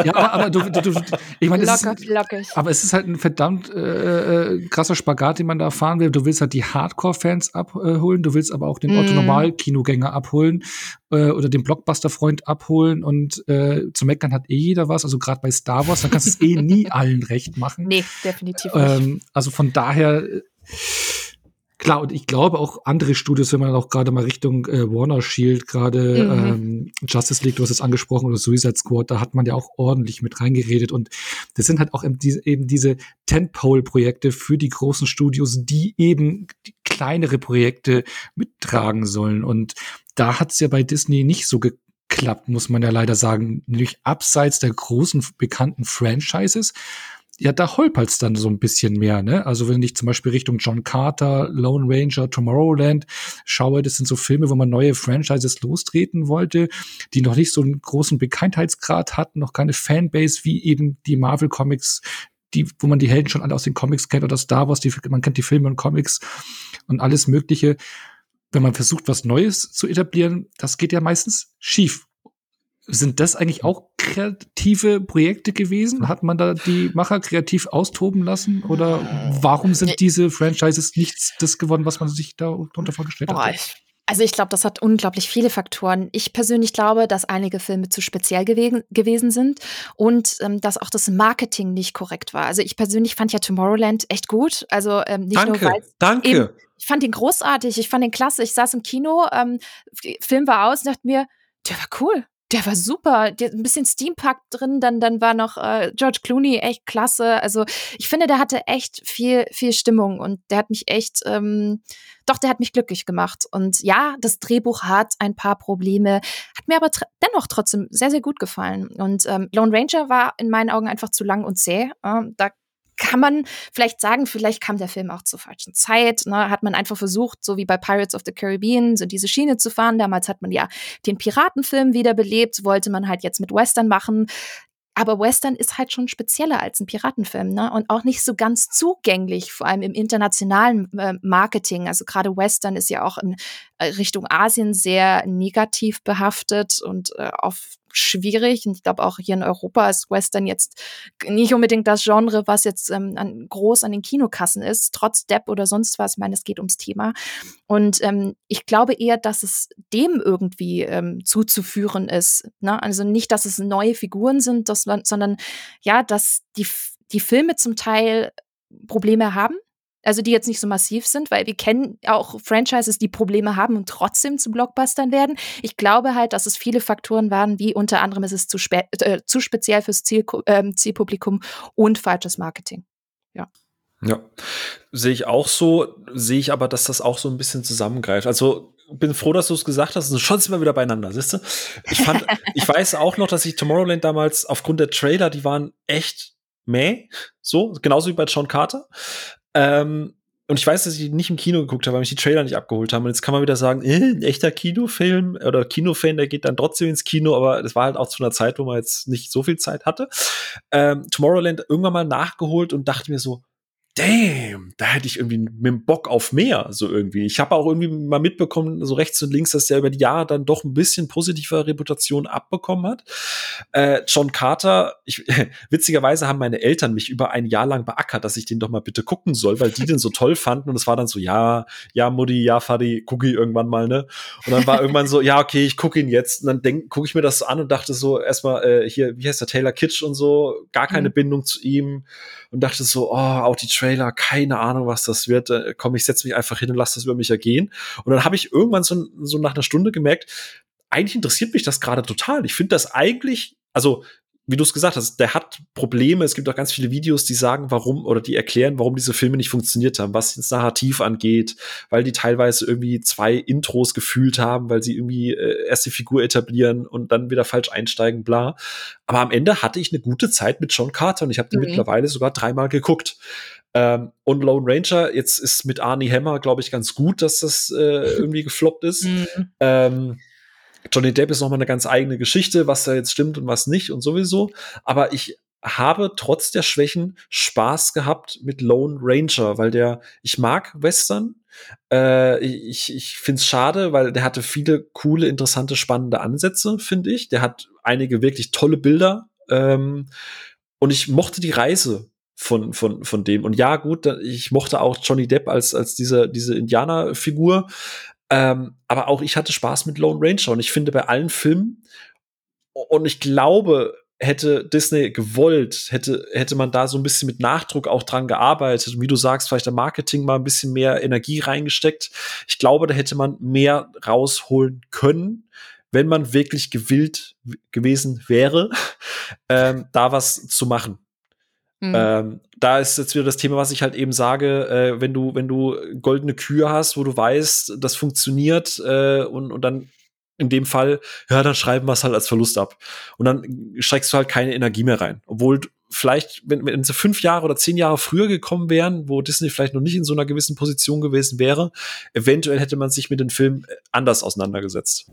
ja, aber, aber du, du, du, ich meine, Locker, ist, aber es ist halt ein verdammt äh, äh, krasser Spagat, den man da fahren will. Du willst halt die Hardcore-Fans abholen, du willst aber auch den mm. Otto-Normal-Kinogänger abholen äh, oder den Blockbuster-Freund abholen und äh, zu meckern hat eh jeder was. Also gerade bei Star Wars, da kannst du es eh nie allen recht machen. Nee, definitiv nicht. Ähm, also von daher äh, Klar, und ich glaube auch andere Studios, wenn man auch gerade mal Richtung äh, Warner Shield, gerade mhm. ähm, Justice League, du hast es angesprochen, oder Suicide Squad, da hat man ja auch ordentlich mit reingeredet. Und das sind halt auch eben diese, eben diese Tentpole-Projekte für die großen Studios, die eben die kleinere Projekte mittragen sollen. Und da hat es ja bei Disney nicht so geklappt, muss man ja leider sagen. Nämlich abseits der großen bekannten Franchises ja, da holpert's dann so ein bisschen mehr, ne? Also wenn ich zum Beispiel Richtung John Carter, Lone Ranger, Tomorrowland schaue, das sind so Filme, wo man neue Franchises lostreten wollte, die noch nicht so einen großen Bekanntheitsgrad hatten, noch keine Fanbase wie eben die Marvel Comics, die, wo man die Helden schon alle aus den Comics kennt oder Star Wars, die, man kennt die Filme und Comics und alles Mögliche. Wenn man versucht, was Neues zu etablieren, das geht ja meistens schief. Sind das eigentlich auch kreative Projekte gewesen? Hat man da die Macher kreativ austoben lassen? Oder warum sind diese Franchises nichts das geworden, was man sich darunter vorgestellt hat? Also ich glaube, das hat unglaublich viele Faktoren. Ich persönlich glaube, dass einige Filme zu speziell gewesen, gewesen sind und ähm, dass auch das Marketing nicht korrekt war. Also ich persönlich fand ja Tomorrowland echt gut. Also ähm, nicht danke, nur weil danke. Eben, ich fand ihn großartig, ich fand ihn klasse. Ich saß im Kino, ähm, Film war aus und dachte mir, der war cool der war super. Der, ein bisschen Steampunk drin, dann, dann war noch äh, George Clooney echt klasse. Also ich finde, der hatte echt viel, viel Stimmung und der hat mich echt, ähm, doch, der hat mich glücklich gemacht. Und ja, das Drehbuch hat ein paar Probleme, hat mir aber tr dennoch trotzdem sehr, sehr gut gefallen. Und ähm, Lone Ranger war in meinen Augen einfach zu lang und zäh. Äh, da kann man vielleicht sagen, vielleicht kam der Film auch zur falschen Zeit. Ne? Hat man einfach versucht, so wie bei Pirates of the Caribbean, so diese Schiene zu fahren. Damals hat man ja den Piratenfilm wiederbelebt, wollte man halt jetzt mit Western machen. Aber Western ist halt schon spezieller als ein Piratenfilm, ne? Und auch nicht so ganz zugänglich, vor allem im internationalen äh, Marketing. Also gerade Western ist ja auch in äh, Richtung Asien sehr negativ behaftet und äh, auf schwierig. Und ich glaube, auch hier in Europa ist Western jetzt nicht unbedingt das Genre, was jetzt ähm, an, groß an den Kinokassen ist, trotz Depp oder sonst was. Ich meine, es geht ums Thema. Und ähm, ich glaube eher, dass es dem irgendwie ähm, zuzuführen ist. Ne? Also nicht, dass es neue Figuren sind, dass sondern ja, dass die, die Filme zum Teil Probleme haben also die jetzt nicht so massiv sind, weil wir kennen auch Franchises, die Probleme haben und trotzdem zu Blockbustern werden. Ich glaube halt, dass es viele Faktoren waren, wie unter anderem ist es zu, spe äh, zu speziell fürs Ziel äh, Zielpublikum und falsches Marketing. Ja. Ja, sehe ich auch so, sehe ich aber, dass das auch so ein bisschen zusammengreift. Also bin froh, dass du es gesagt hast. Und schon sind wir wieder beieinander, siehst du? Ich fand, ich weiß auch noch, dass ich Tomorrowland damals aufgrund der Trailer, die waren echt meh. So, genauso wie bei John Carter. Ähm, und ich weiß, dass ich nicht im Kino geguckt habe, weil mich die Trailer nicht abgeholt haben. Und jetzt kann man wieder sagen, äh, ein echter Kinofilm oder Kinofan, der geht dann trotzdem ins Kino, aber das war halt auch zu einer Zeit, wo man jetzt nicht so viel Zeit hatte. Ähm, Tomorrowland irgendwann mal nachgeholt und dachte mir so, damn, da hätte ich irgendwie mit dem Bock auf mehr, so irgendwie. Ich habe auch irgendwie mal mitbekommen, so rechts und links, dass der über die Jahre dann doch ein bisschen positiver Reputation abbekommen hat. Äh, John Carter, ich, witzigerweise haben meine Eltern mich über ein Jahr lang beackert, dass ich den doch mal bitte gucken soll, weil die den so toll fanden und es war dann so, ja, ja, Mutti, ja, Fadi, guck ich irgendwann mal, ne? Und dann war irgendwann so, ja, okay, ich gucke ihn jetzt und dann gucke ich mir das so an und dachte so, erstmal, äh, hier, wie heißt der, Taylor Kitsch und so, gar keine mhm. Bindung zu ihm und dachte so, oh, auch die Trailer, keine Ahnung, was das wird. Äh, komm, ich setze mich einfach hin und lasse das über mich ergehen. Und dann habe ich irgendwann so, so nach einer Stunde gemerkt, eigentlich interessiert mich das gerade total. Ich finde das eigentlich, also wie du es gesagt hast, der hat Probleme. Es gibt auch ganz viele Videos, die sagen, warum oder die erklären, warum diese Filme nicht funktioniert haben, was das Narrativ angeht, weil die teilweise irgendwie zwei Intros gefühlt haben, weil sie irgendwie äh, erst die Figur etablieren und dann wieder falsch einsteigen, bla. Aber am Ende hatte ich eine gute Zeit mit John Carter und ich habe den mhm. mittlerweile sogar dreimal geguckt. Ähm, und Lone Ranger, jetzt ist mit Arnie Hammer, glaube ich, ganz gut, dass das äh, irgendwie gefloppt ist. Mhm. Ähm, Johnny Depp ist nochmal eine ganz eigene Geschichte, was da jetzt stimmt und was nicht und sowieso. Aber ich habe trotz der Schwächen Spaß gehabt mit Lone Ranger, weil der, ich mag Western. Äh, ich ich finde es schade, weil der hatte viele coole, interessante, spannende Ansätze, finde ich. Der hat einige wirklich tolle Bilder. Ähm, und ich mochte die Reise von, von, von dem. Und ja, gut, ich mochte auch Johnny Depp als, als diese, diese Indianerfigur. Ähm, aber auch ich hatte Spaß mit Lone Ranger und ich finde bei allen Filmen und ich glaube, hätte Disney gewollt, hätte, hätte man da so ein bisschen mit Nachdruck auch dran gearbeitet. Und wie du sagst, vielleicht am Marketing mal ein bisschen mehr Energie reingesteckt. Ich glaube, da hätte man mehr rausholen können, wenn man wirklich gewillt gewesen wäre, ähm, da was zu machen. Mhm. Ähm, da ist jetzt wieder das Thema, was ich halt eben sage, äh, wenn du, wenn du goldene Kühe hast, wo du weißt, das funktioniert äh, und, und dann in dem Fall, ja, dann schreiben wir es halt als Verlust ab. Und dann steigst du halt keine Energie mehr rein. Obwohl vielleicht, wenn, wenn sie fünf Jahre oder zehn Jahre früher gekommen wären, wo Disney vielleicht noch nicht in so einer gewissen Position gewesen wäre, eventuell hätte man sich mit dem Film anders auseinandergesetzt.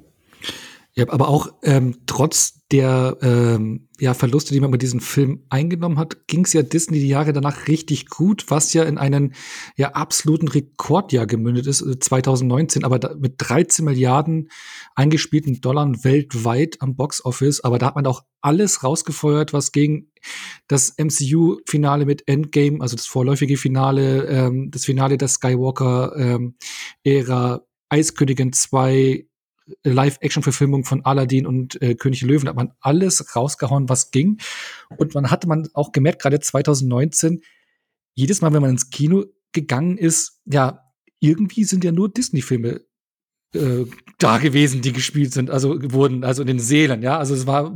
Ja, aber auch ähm, trotz der ähm, ja, Verluste, die man mit diesem Film eingenommen hat, ging es ja Disney die Jahre danach richtig gut, was ja in einen ja absoluten Rekordjahr gemündet ist, 2019, äh, aber da, mit 13 Milliarden eingespielten Dollar weltweit am Boxoffice. Aber da hat man auch alles rausgefeuert, was gegen das MCU-Finale mit Endgame, also das vorläufige Finale, ähm, das Finale der Skywalker-Ära, ähm, Eiskönigin 2, Live-Action-Verfilmung von Aladdin und äh, König Löwen hat man alles rausgehauen, was ging. Und man hatte man auch gemerkt, gerade 2019, jedes Mal, wenn man ins Kino gegangen ist, ja, irgendwie sind ja nur Disney-Filme äh, da gewesen, die gespielt sind, also wurden, also in den Seelen, ja. Also es war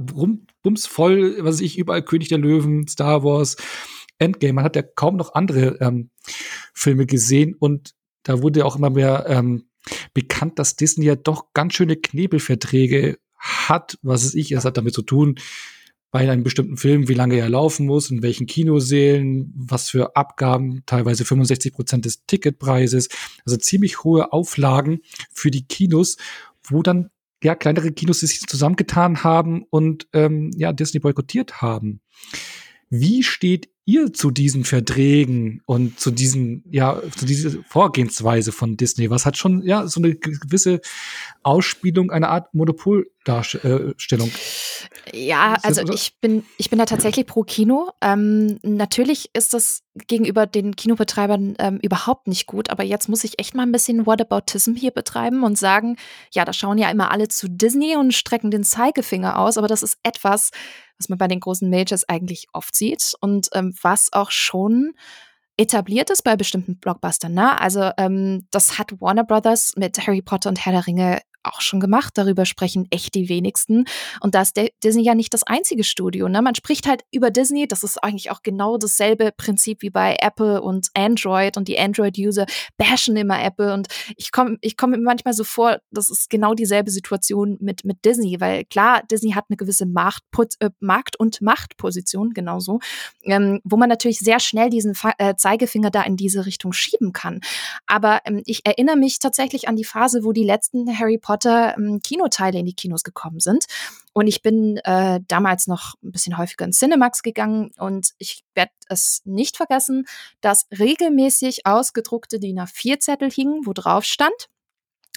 bumsvoll, was weiß ich, überall König der Löwen, Star Wars, Endgame. Man hat ja kaum noch andere ähm, Filme gesehen und da wurde auch immer mehr ähm, bekannt, dass Disney ja doch ganz schöne Knebelverträge hat. Was ist ich? Es hat damit zu tun, bei einem bestimmten Film, wie lange er laufen muss, in welchen Kinosälen, was für Abgaben, teilweise 65 Prozent des Ticketpreises. Also ziemlich hohe Auflagen für die Kinos, wo dann ja kleinere Kinos sich zusammengetan haben und ähm, ja Disney boykottiert haben. Wie steht ihr zu diesen Verträgen und zu diesen, ja, zu dieser Vorgehensweise von Disney? Was hat schon, ja, so eine gewisse Ausspielung einer Art Monopoldarstellung? Ja, also ich bin, ich bin da tatsächlich pro Kino. Ähm, natürlich ist das gegenüber den Kinobetreibern ähm, überhaupt nicht gut, aber jetzt muss ich echt mal ein bisschen Whataboutism hier betreiben und sagen, ja, da schauen ja immer alle zu Disney und strecken den Zeigefinger aus, aber das ist etwas, was man bei den großen Majors eigentlich oft sieht und ähm, was auch schon etabliert ist bei bestimmten Blockbustern. Ne? Also ähm, das hat Warner Brothers mit Harry Potter und Herr der Ringe auch schon gemacht. Darüber sprechen echt die wenigsten. Und da ist Disney ja nicht das einzige Studio. Ne? Man spricht halt über Disney. Das ist eigentlich auch genau dasselbe Prinzip wie bei Apple und Android. Und die Android-User bashen immer Apple. Und ich komme ich komm mir manchmal so vor, das ist genau dieselbe Situation mit, mit Disney. Weil klar, Disney hat eine gewisse Macht, äh, Markt- und Machtposition, genauso, ähm, wo man natürlich sehr schnell diesen Fa äh, Zeigefinger da in diese Richtung schieben kann. Aber ähm, ich erinnere mich tatsächlich an die Phase, wo die letzten Harry Potter ähm, Kinoteile in die Kinos gekommen sind. Und ich bin äh, damals noch ein bisschen häufiger in Cinemax gegangen und ich werde es nicht vergessen, dass regelmäßig ausgedruckte DIN A4-Zettel hingen, wo drauf stand,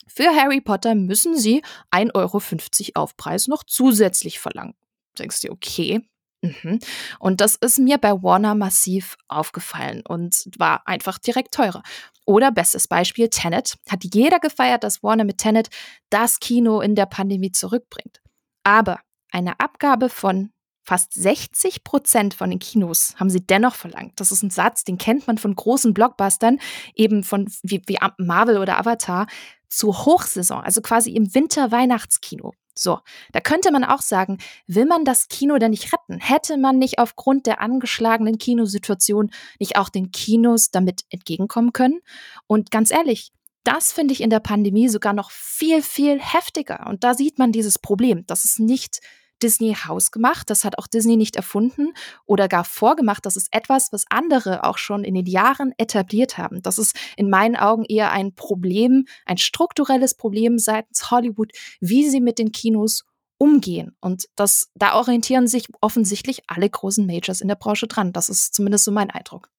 für Harry Potter müssen sie 1,50 Euro Aufpreis noch zusätzlich verlangen. Denkst du, okay, Mhm. Und das ist mir bei Warner massiv aufgefallen und war einfach direkt teurer. Oder bestes Beispiel, Tenet. Hat jeder gefeiert, dass Warner mit Tenet das Kino in der Pandemie zurückbringt. Aber eine Abgabe von fast 60 Prozent von den Kinos haben sie dennoch verlangt. Das ist ein Satz, den kennt man von großen Blockbustern, eben von wie, wie Marvel oder Avatar, zur Hochsaison, also quasi im Winter-Weihnachtskino. So, da könnte man auch sagen, will man das Kino denn nicht retten? Hätte man nicht aufgrund der angeschlagenen Kinosituation nicht auch den Kinos damit entgegenkommen können? Und ganz ehrlich, das finde ich in der Pandemie sogar noch viel, viel heftiger. Und da sieht man dieses Problem, dass es nicht Disney hausgemacht, das hat auch Disney nicht erfunden oder gar vorgemacht. Das ist etwas, was andere auch schon in den Jahren etabliert haben. Das ist in meinen Augen eher ein Problem, ein strukturelles Problem seitens Hollywood, wie sie mit den Kinos umgehen. Und das, da orientieren sich offensichtlich alle großen Majors in der Branche dran. Das ist zumindest so mein Eindruck.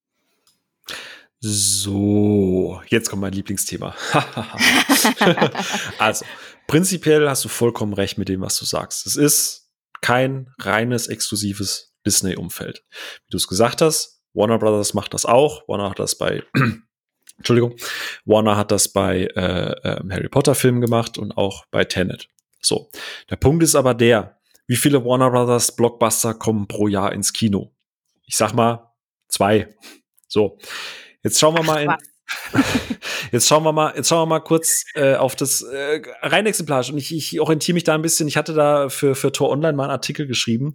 So, jetzt kommt mein Lieblingsthema. also, prinzipiell hast du vollkommen recht mit dem, was du sagst. Es ist kein reines exklusives Disney-Umfeld. Wie du es gesagt hast, Warner Brothers macht das auch. Warner hat das bei Entschuldigung, Warner hat das bei äh, äh, Harry Potter Filmen gemacht und auch bei Tenet. So, der Punkt ist aber der, wie viele Warner Brothers Blockbuster kommen pro Jahr ins Kino? Ich sag mal zwei. So, jetzt schauen wir mal in, Jetzt schauen wir mal, jetzt schauen wir mal kurz äh, auf das äh, rein exemplarisch und ich, ich orientiere mich da ein bisschen. Ich hatte da für für Tor Online mal einen Artikel geschrieben.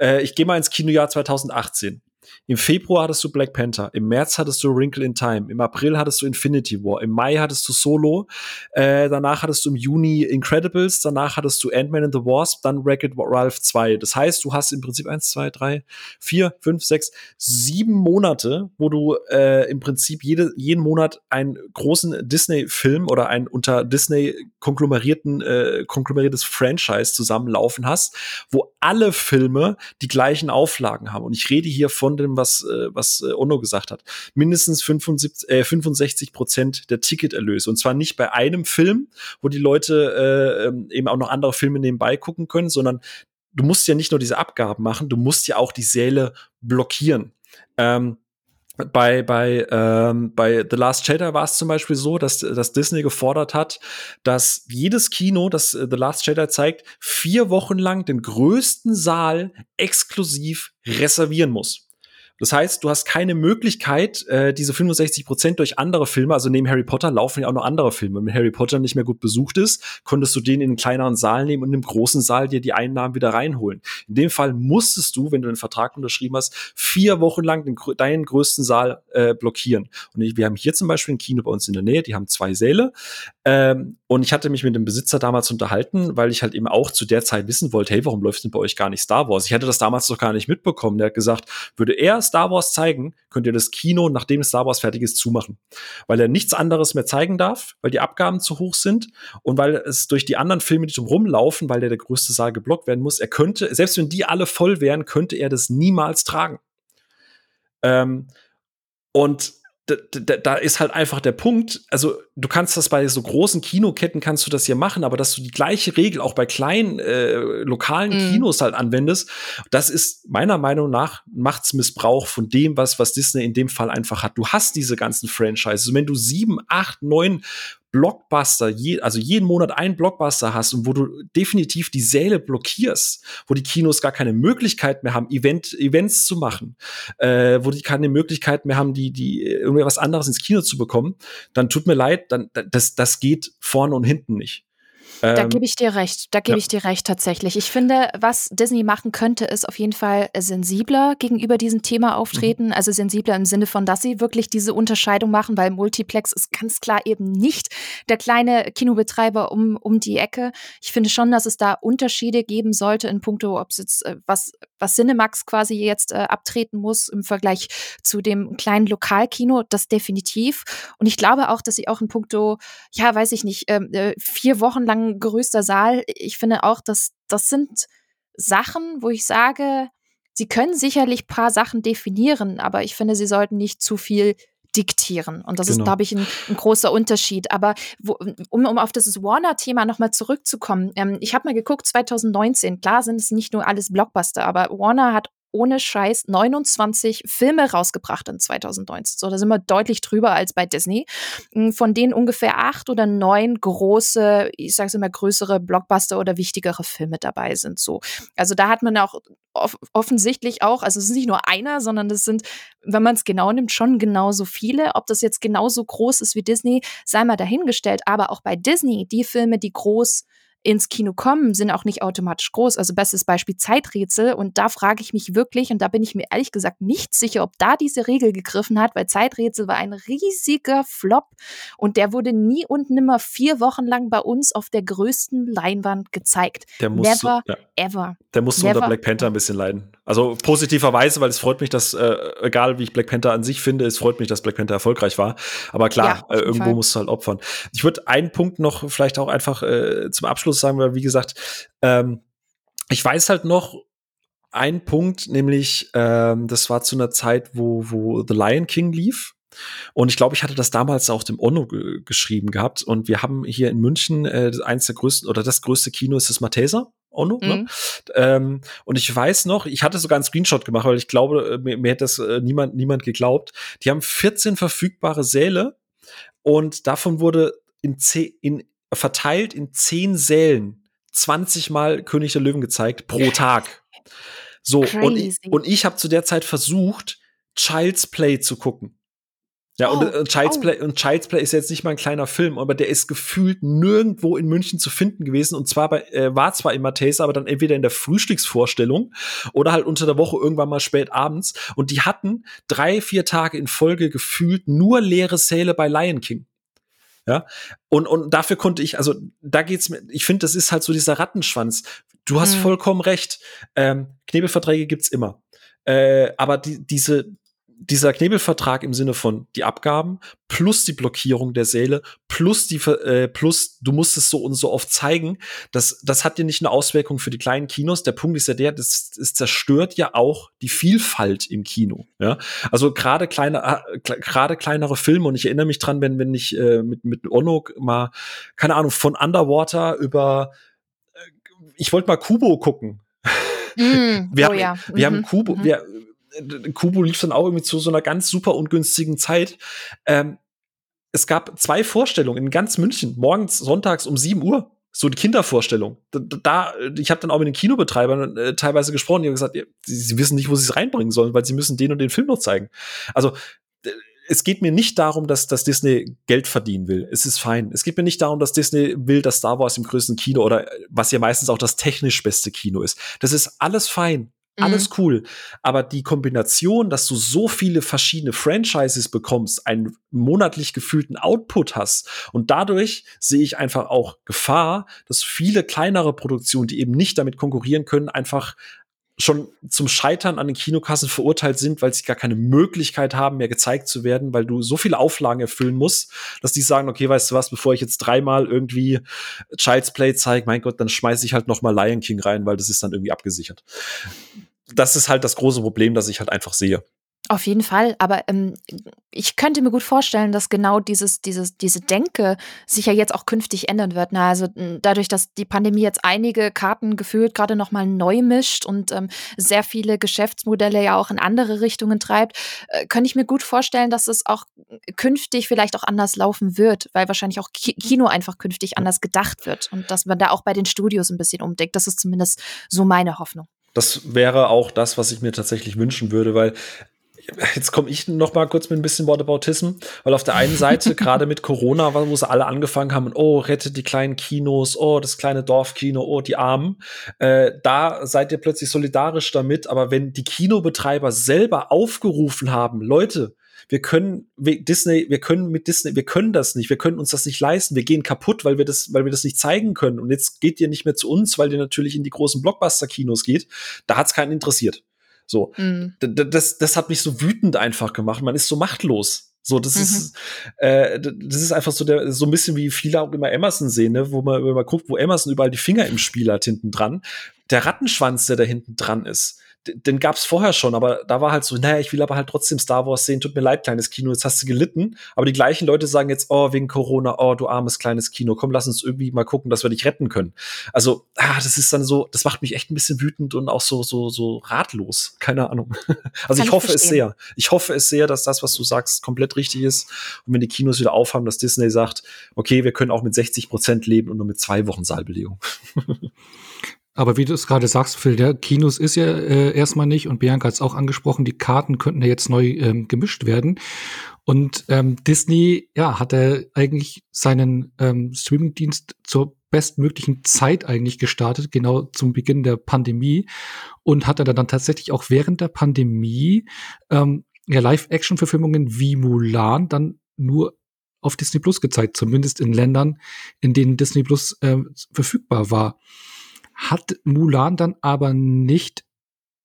Äh, ich gehe mal ins Kinojahr 2018. Im Februar hattest du Black Panther, im März hattest du Wrinkle in Time, im April hattest du Infinity War, im Mai hattest du Solo, äh, danach hattest du im Juni Incredibles, danach hattest du Ant-Man and the Wasp, dann Wreck-It Ralph 2. Das heißt, du hast im Prinzip eins, zwei, drei, vier, fünf, sechs, sieben Monate, wo du äh, im Prinzip jede, jeden Monat einen großen Disney-Film oder ein unter Disney konglomerierten, äh, konglomeriertes Franchise zusammenlaufen hast, wo alle Filme die gleichen Auflagen haben. Und ich rede hier von dem, was, äh, was äh, Onno gesagt hat. Mindestens 75, äh, 65 Prozent der Ticketerlöse. Und zwar nicht bei einem Film, wo die Leute äh, ähm, eben auch noch andere Filme nebenbei gucken können, sondern du musst ja nicht nur diese Abgaben machen, du musst ja auch die Säle blockieren. Ähm, bei, bei, ähm, bei The Last Jedi war es zum Beispiel so, dass, dass Disney gefordert hat, dass jedes Kino, das äh, The Last Jedi zeigt, vier Wochen lang den größten Saal exklusiv reservieren muss. Das heißt, du hast keine Möglichkeit, äh, diese 65 Prozent durch andere Filme, also neben Harry Potter laufen ja auch noch andere Filme. Wenn Harry Potter nicht mehr gut besucht ist, konntest du den in einen kleineren Saal nehmen und im großen Saal dir die Einnahmen wieder reinholen. In dem Fall musstest du, wenn du den Vertrag unterschrieben hast, vier Wochen lang den, deinen größten Saal äh, blockieren. Und wir haben hier zum Beispiel ein Kino bei uns in der Nähe, die haben zwei Säle. Ähm, und ich hatte mich mit dem Besitzer damals unterhalten, weil ich halt eben auch zu der Zeit wissen wollte, hey, warum läuft denn bei euch gar nicht Star Wars? Ich hatte das damals noch gar nicht mitbekommen. Der hat gesagt, würde er Star Wars zeigen, könnt ihr das Kino, nachdem Star Wars fertig ist, zumachen. Weil er nichts anderes mehr zeigen darf, weil die Abgaben zu hoch sind und weil es durch die anderen Filme, die drumherum laufen, weil der der größte Saal geblockt werden muss, er könnte, selbst wenn die alle voll wären, könnte er das niemals tragen. Ähm, und da, da, ist halt einfach der Punkt, also du kannst das bei so großen Kinoketten kannst du das hier machen, aber dass du die gleiche Regel auch bei kleinen äh, lokalen mm. Kinos halt anwendest, das ist meiner Meinung nach Machtsmissbrauch von dem, was, was Disney in dem Fall einfach hat. Du hast diese ganzen Franchises. wenn du sieben, acht, neun Blockbuster, je, also jeden Monat einen Blockbuster hast und wo du definitiv die Säle blockierst, wo die Kinos gar keine Möglichkeit mehr haben, Event, Events zu machen, äh, wo die keine Möglichkeit mehr haben, die, die irgendwie was anderes ins Kino zu bekommen, dann tut mir leid, dann das, das geht vorne und hinten nicht. Da ähm, gebe ich dir recht. Da gebe ja. ich dir recht tatsächlich. Ich finde, was Disney machen könnte, ist auf jeden Fall sensibler gegenüber diesem Thema auftreten. Mhm. Also sensibler im Sinne von, dass sie wirklich diese Unterscheidung machen, weil Multiplex ist ganz klar eben nicht der kleine Kinobetreiber um, um die Ecke. Ich finde schon, dass es da Unterschiede geben sollte in puncto, ob es jetzt äh, was, was Cinemax quasi jetzt äh, abtreten muss im Vergleich zu dem kleinen Lokalkino. Das definitiv. Und ich glaube auch, dass sie auch in puncto, ja, weiß ich nicht, ähm, äh, vier Wochen lang größter Saal. Ich finde auch, dass das sind Sachen, wo ich sage, sie können sicherlich paar Sachen definieren, aber ich finde, sie sollten nicht zu viel diktieren. Und das genau. ist, glaube ich, ein, ein, großer Unterschied. Aber wo, um, um auf dieses Warner-Thema nochmal zurückzukommen, ähm, ich habe mal geguckt, 2019, klar sind es nicht nur alles Blockbuster, aber Warner hat ohne Scheiß 29 Filme rausgebracht in 2019. So, da sind wir deutlich drüber als bei Disney. Hm, von denen ungefähr acht oder neun große, ich sage es immer, größere Blockbuster oder wichtigere Filme dabei sind. So, also da hat man auch off offensichtlich auch, also es ist nicht nur einer, sondern das sind, wenn man es genau nimmt, schon genauso viele. Ob das jetzt genauso groß ist wie Disney, sei mal dahingestellt. Aber auch bei Disney, die Filme, die groß ins Kino kommen, sind auch nicht automatisch groß. Also bestes Beispiel Zeiträtsel. Und da frage ich mich wirklich, und da bin ich mir ehrlich gesagt nicht sicher, ob da diese Regel gegriffen hat, weil Zeiträtsel war ein riesiger Flop und der wurde nie und nimmer vier Wochen lang bei uns auf der größten Leinwand gezeigt. Der muss Never, ja. ever. Der musste Never. unter Black Panther ein bisschen leiden. Also positiverweise, weil es freut mich, dass, äh, egal wie ich Black Panther an sich finde, es freut mich, dass Black Panther erfolgreich war. Aber klar, ja, äh, irgendwo Fall. musst du halt opfern. Ich würde einen Punkt noch vielleicht auch einfach äh, zum Abschluss sagen, weil wie gesagt, ähm, ich weiß halt noch, ein Punkt, nämlich ähm, das war zu einer Zeit, wo, wo The Lion King lief. Und ich glaube, ich hatte das damals auch dem Onno geschrieben gehabt. Und wir haben hier in München äh, eins der größten oder das größte Kino ist das Matheser. Ono, ne? mhm. ne? ähm, und ich weiß noch, ich hatte sogar einen Screenshot gemacht, weil ich glaube, äh, mir, mir hätte das äh, niemand, niemand geglaubt. Die haben 14 verfügbare Säle und davon wurde in, zehn, in verteilt in 10 Sälen 20 Mal König der Löwen gezeigt pro Tag. So, Crazy. und ich, und ich habe zu der Zeit versucht, Child's Play zu gucken. Ja, oh, und, und, Child's oh. Play, und Child's Play ist jetzt nicht mal ein kleiner Film, aber der ist gefühlt nirgendwo in München zu finden gewesen. Und zwar bei, äh, war zwar in Mathesa, aber dann entweder in der Frühstücksvorstellung oder halt unter der Woche irgendwann mal spät abends. Und die hatten drei, vier Tage in Folge gefühlt nur leere Säle bei Lion King. Ja, und, und dafür konnte ich, also da geht's mir, ich finde, das ist halt so dieser Rattenschwanz. Du hast mhm. vollkommen recht. Ähm, Knebelverträge gibt's immer. Äh, aber die, diese, dieser Knebelvertrag im Sinne von die Abgaben plus die Blockierung der Säle plus die äh, plus du musst es so und so oft zeigen, das das hat ja nicht eine Auswirkung für die kleinen Kinos. Der Punkt ist ja der, das, das zerstört ja auch die Vielfalt im Kino. Ja, also gerade kleine äh, gerade kleinere Filme und ich erinnere mich dran, wenn wenn ich äh, mit mit Ono mal keine Ahnung von Underwater über äh, ich wollte mal Kubo gucken. Mm, wir oh haben, ja. wir mhm, haben Kubo, mhm. wir, Kubo lief dann auch irgendwie zu so einer ganz super ungünstigen Zeit. Ähm, es gab zwei Vorstellungen in ganz München, morgens, sonntags um 7 Uhr. So die Kindervorstellung. Da, ich habe dann auch mit den Kinobetreibern äh, teilweise gesprochen, die haben gesagt, sie, sie, wissen nicht, wo sie es reinbringen sollen, weil sie müssen den und den Film noch zeigen. Also es geht mir nicht darum, dass, dass Disney Geld verdienen will. Es ist fein. Es geht mir nicht darum, dass Disney will, dass Star Wars im größten Kino oder was ja meistens auch das technisch beste Kino ist. Das ist alles fein. Alles mhm. cool. Aber die Kombination, dass du so viele verschiedene Franchises bekommst, einen monatlich gefühlten Output hast und dadurch sehe ich einfach auch Gefahr, dass viele kleinere Produktionen, die eben nicht damit konkurrieren können, einfach schon zum Scheitern an den Kinokassen verurteilt sind, weil sie gar keine Möglichkeit haben, mehr gezeigt zu werden, weil du so viele Auflagen erfüllen musst, dass die sagen, okay, weißt du was, bevor ich jetzt dreimal irgendwie Child's Play zeige, mein Gott, dann schmeiße ich halt noch mal Lion King rein, weil das ist dann irgendwie abgesichert das ist halt das große Problem, das ich halt einfach sehe. Auf jeden Fall, aber ähm, ich könnte mir gut vorstellen, dass genau dieses, dieses, diese Denke sich ja jetzt auch künftig ändern wird. Na, also dadurch, dass die Pandemie jetzt einige Karten gefühlt gerade nochmal neu mischt und ähm, sehr viele Geschäftsmodelle ja auch in andere Richtungen treibt, äh, könnte ich mir gut vorstellen, dass es auch künftig vielleicht auch anders laufen wird, weil wahrscheinlich auch Kino einfach künftig anders gedacht wird und dass man da auch bei den Studios ein bisschen umdenkt. Das ist zumindest so meine Hoffnung. Das wäre auch das, was ich mir tatsächlich wünschen würde, weil jetzt komme ich noch mal kurz mit ein bisschen Whataboutism, weil auf der einen Seite gerade mit Corona, wo sie alle angefangen haben, oh, rettet die kleinen Kinos, oh, das kleine Dorfkino, oh, die Armen, äh, da seid ihr plötzlich solidarisch damit, aber wenn die Kinobetreiber selber aufgerufen haben, Leute, wir können wir, Disney, wir können mit Disney, wir können das nicht, wir können uns das nicht leisten, wir gehen kaputt, weil wir das, weil wir das nicht zeigen können. Und jetzt geht ihr nicht mehr zu uns, weil ihr natürlich in die großen Blockbuster-Kinos geht. Da hat's keinen interessiert. So, mhm. das, das hat mich so wütend einfach gemacht. Man ist so machtlos. So, das mhm. ist, äh, das ist einfach so der, so ein bisschen wie viele auch immer Emerson sehen, ne? wo man, wenn man guckt, wo Emerson überall die Finger im Spiel hat hinten dran. Der Rattenschwanz, der da hinten dran ist, den gab's vorher schon, aber da war halt so, naja, ich will aber halt trotzdem Star Wars sehen, tut mir leid, kleines Kino, jetzt hast du gelitten. Aber die gleichen Leute sagen jetzt, oh, wegen Corona, oh, du armes kleines Kino, komm, lass uns irgendwie mal gucken, dass wir dich retten können. Also, ah, das ist dann so, das macht mich echt ein bisschen wütend und auch so, so, so ratlos. Keine Ahnung. Also Kann ich hoffe ich es sehr. Ich hoffe es sehr, dass das, was du sagst, komplett richtig ist. Und wenn die Kinos wieder aufhaben, dass Disney sagt, okay, wir können auch mit 60 Prozent leben und nur mit zwei Wochen Saalbelegung. Aber wie du es gerade sagst, Phil, der Kinos ist ja äh, erstmal nicht und Bianca hat es auch angesprochen, die Karten könnten ja jetzt neu ähm, gemischt werden. Und ähm, Disney, ja, hat er eigentlich seinen ähm, Streamingdienst zur bestmöglichen Zeit eigentlich gestartet, genau zum Beginn der Pandemie und hat er dann tatsächlich auch während der Pandemie ähm, ja, Live-Action-Verfilmungen wie Mulan dann nur auf Disney Plus gezeigt, zumindest in Ländern, in denen Disney Plus äh, verfügbar war hat Mulan dann aber nicht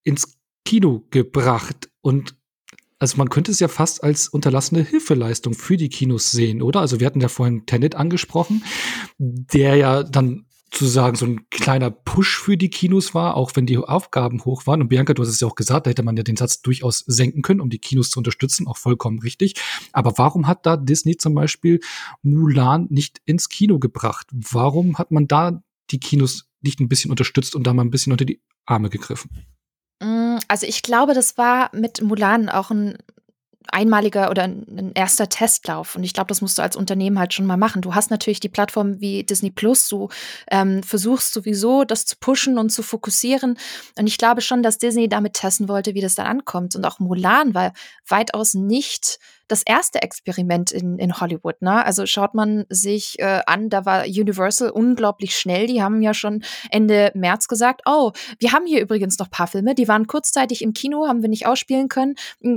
ins Kino gebracht. Und also man könnte es ja fast als unterlassene Hilfeleistung für die Kinos sehen, oder? Also wir hatten ja vorhin Tenet angesprochen, der ja dann zu sagen, so ein kleiner Push für die Kinos war, auch wenn die Aufgaben hoch waren. Und Bianca, du hast es ja auch gesagt, da hätte man ja den Satz durchaus senken können, um die Kinos zu unterstützen, auch vollkommen richtig. Aber warum hat da Disney zum Beispiel Mulan nicht ins Kino gebracht? Warum hat man da die Kinos nicht ein bisschen unterstützt und da mal ein bisschen unter die Arme gegriffen? Mm, also ich glaube, das war mit Mulan auch ein einmaliger oder ein erster Testlauf. Und ich glaube, das musst du als Unternehmen halt schon mal machen. Du hast natürlich die Plattform wie Disney Plus, du ähm, versuchst sowieso, das zu pushen und zu fokussieren. Und ich glaube schon, dass Disney damit testen wollte, wie das dann ankommt. Und auch Mulan war weitaus nicht das erste Experiment in, in Hollywood. Ne? Also schaut man sich äh, an, da war Universal unglaublich schnell. Die haben ja schon Ende März gesagt, oh, wir haben hier übrigens noch paar Filme, die waren kurzzeitig im Kino, haben wir nicht ausspielen können.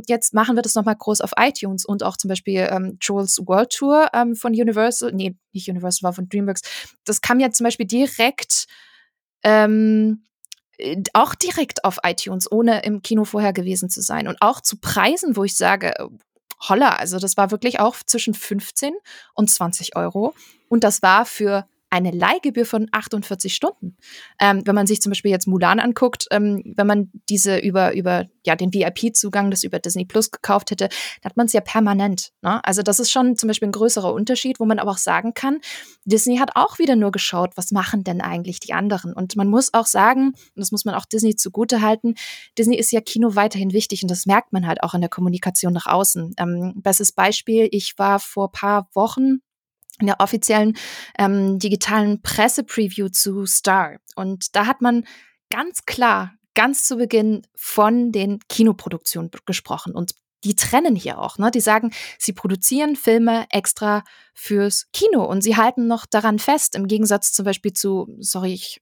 Jetzt machen wir das nochmal groß auf iTunes und auch zum Beispiel ähm, Joel's World Tour ähm, von Universal, nee, nicht Universal, war von DreamWorks. Das kam ja zum Beispiel direkt ähm, äh, auch direkt auf iTunes, ohne im Kino vorher gewesen zu sein. Und auch zu Preisen, wo ich sage, holla, also das war wirklich auch zwischen 15 und 20 Euro. Und das war für eine Leihgebühr von 48 Stunden. Ähm, wenn man sich zum Beispiel jetzt Mulan anguckt, ähm, wenn man diese über, über ja, den VIP-Zugang, das über Disney Plus gekauft hätte, hat man es ja permanent. Ne? Also das ist schon zum Beispiel ein größerer Unterschied, wo man aber auch sagen kann, Disney hat auch wieder nur geschaut, was machen denn eigentlich die anderen? Und man muss auch sagen, und das muss man auch Disney zugute halten, Disney ist ja Kino weiterhin wichtig und das merkt man halt auch in der Kommunikation nach außen. Ähm, bestes Beispiel, ich war vor paar Wochen in der offiziellen ähm, digitalen Pressepreview zu Star. Und da hat man ganz klar, ganz zu Beginn von den Kinoproduktionen gesprochen. Und die trennen hier auch. Ne? Die sagen, sie produzieren Filme extra fürs Kino und sie halten noch daran fest, im Gegensatz zum Beispiel zu, sorry, ich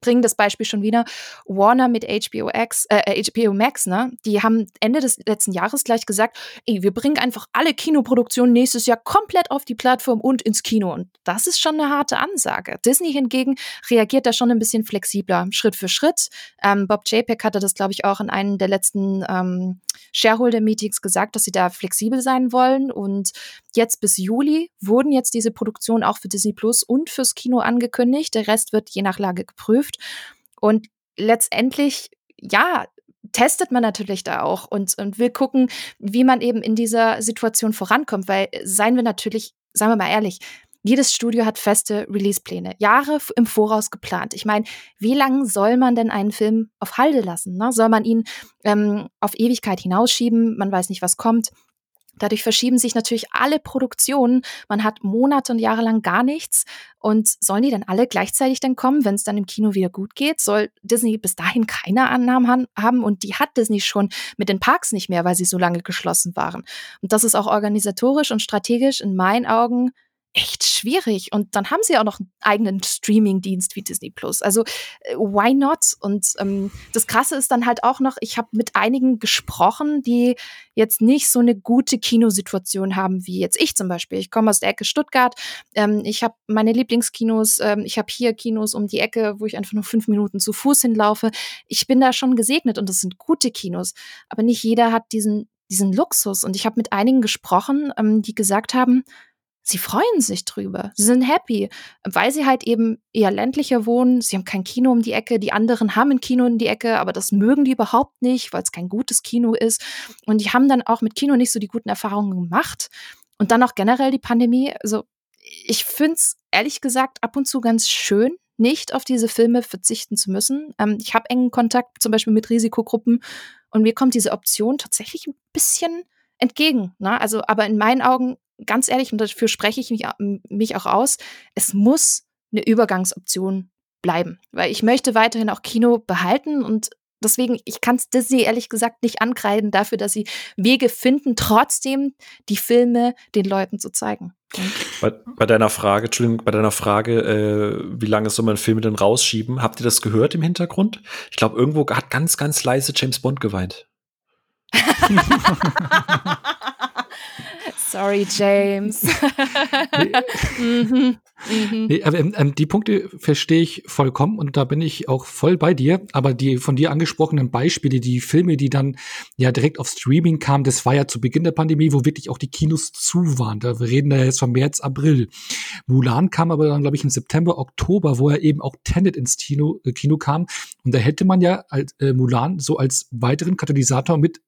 bringe das Beispiel schon wieder, Warner mit HBO, X, äh, HBO Max, ne? Die haben Ende des letzten Jahres gleich gesagt, ey, wir bringen einfach alle Kinoproduktionen nächstes Jahr komplett auf die Plattform und ins Kino. Und das ist schon eine harte Ansage. Disney hingegen reagiert da schon ein bisschen flexibler, Schritt für Schritt. Ähm, Bob JPEG hatte das, glaube ich, auch in einem der letzten ähm, Shareholder-Meetings gesagt, dass sie da flexibel sein wollen. Und jetzt bis Juli wurden jetzt diese Produktionen auch für Disney Plus und fürs Kino angekündigt. Der Rest wird je nach Lage geprüft. Und letztendlich, ja, testet man natürlich da auch und, und will gucken, wie man eben in dieser Situation vorankommt, weil seien wir natürlich, sagen wir mal ehrlich, jedes Studio hat feste Release-Pläne, Jahre im Voraus geplant. Ich meine, wie lange soll man denn einen Film auf Halde lassen? Ne? Soll man ihn ähm, auf Ewigkeit hinausschieben? Man weiß nicht, was kommt. Dadurch verschieben sich natürlich alle Produktionen. Man hat Monate und Jahre lang gar nichts. Und sollen die dann alle gleichzeitig dann kommen, wenn es dann im Kino wieder gut geht? Soll Disney bis dahin keine Annahmen haben? Und die hat Disney schon mit den Parks nicht mehr, weil sie so lange geschlossen waren. Und das ist auch organisatorisch und strategisch in meinen Augen echt schwierig. Und dann haben sie auch noch einen eigenen Streaming-Dienst wie Disney Plus. Also äh, why not? Und ähm, das Krasse ist dann halt auch noch, ich habe mit einigen gesprochen, die jetzt nicht so eine gute Kinosituation haben wie jetzt ich zum Beispiel. Ich komme aus der Ecke Stuttgart. Ähm, ich habe meine Lieblingskinos. Ähm, ich habe hier Kinos um die Ecke, wo ich einfach nur fünf Minuten zu Fuß hinlaufe. Ich bin da schon gesegnet und das sind gute Kinos. Aber nicht jeder hat diesen diesen Luxus. Und ich habe mit einigen gesprochen, ähm, die gesagt haben, sie freuen sich drüber. Sie sind happy, weil sie halt eben eher ländlicher wohnen. Sie haben kein Kino um die Ecke. Die anderen haben ein Kino um die Ecke, aber das mögen die überhaupt nicht, weil es kein gutes Kino ist. Und die haben dann auch mit Kino nicht so die guten Erfahrungen gemacht. Und dann auch generell die Pandemie. Also ich finde es ehrlich gesagt ab und zu ganz schön, nicht auf diese Filme verzichten zu müssen. Ähm, ich habe engen Kontakt zum Beispiel mit Risikogruppen und mir kommt diese Option tatsächlich ein bisschen entgegen. Ne? Also, aber in meinen Augen ganz ehrlich, und dafür spreche ich mich, mich auch aus, es muss eine Übergangsoption bleiben. Weil ich möchte weiterhin auch Kino behalten und deswegen, ich kann es Disney ehrlich gesagt nicht ankreiden dafür, dass sie Wege finden, trotzdem die Filme den Leuten zu zeigen. Bei, bei, deiner Frage, Entschuldigung, bei deiner Frage, äh, wie lange soll man Filme denn rausschieben? Habt ihr das gehört im Hintergrund? Ich glaube, irgendwo hat ganz, ganz leise James Bond geweint. Sorry, James. mhm. Mhm. Nee, aber, ähm, die Punkte verstehe ich vollkommen und da bin ich auch voll bei dir. Aber die von dir angesprochenen Beispiele, die Filme, die dann ja direkt auf Streaming kamen, das war ja zu Beginn der Pandemie, wo wirklich auch die Kinos zu waren. Da wir reden da jetzt von März, April. Mulan kam aber dann, glaube ich, im September, Oktober, wo er eben auch Tenet ins Kino, äh, Kino kam. Und da hätte man ja als, äh, Mulan so als weiteren Katalysator mit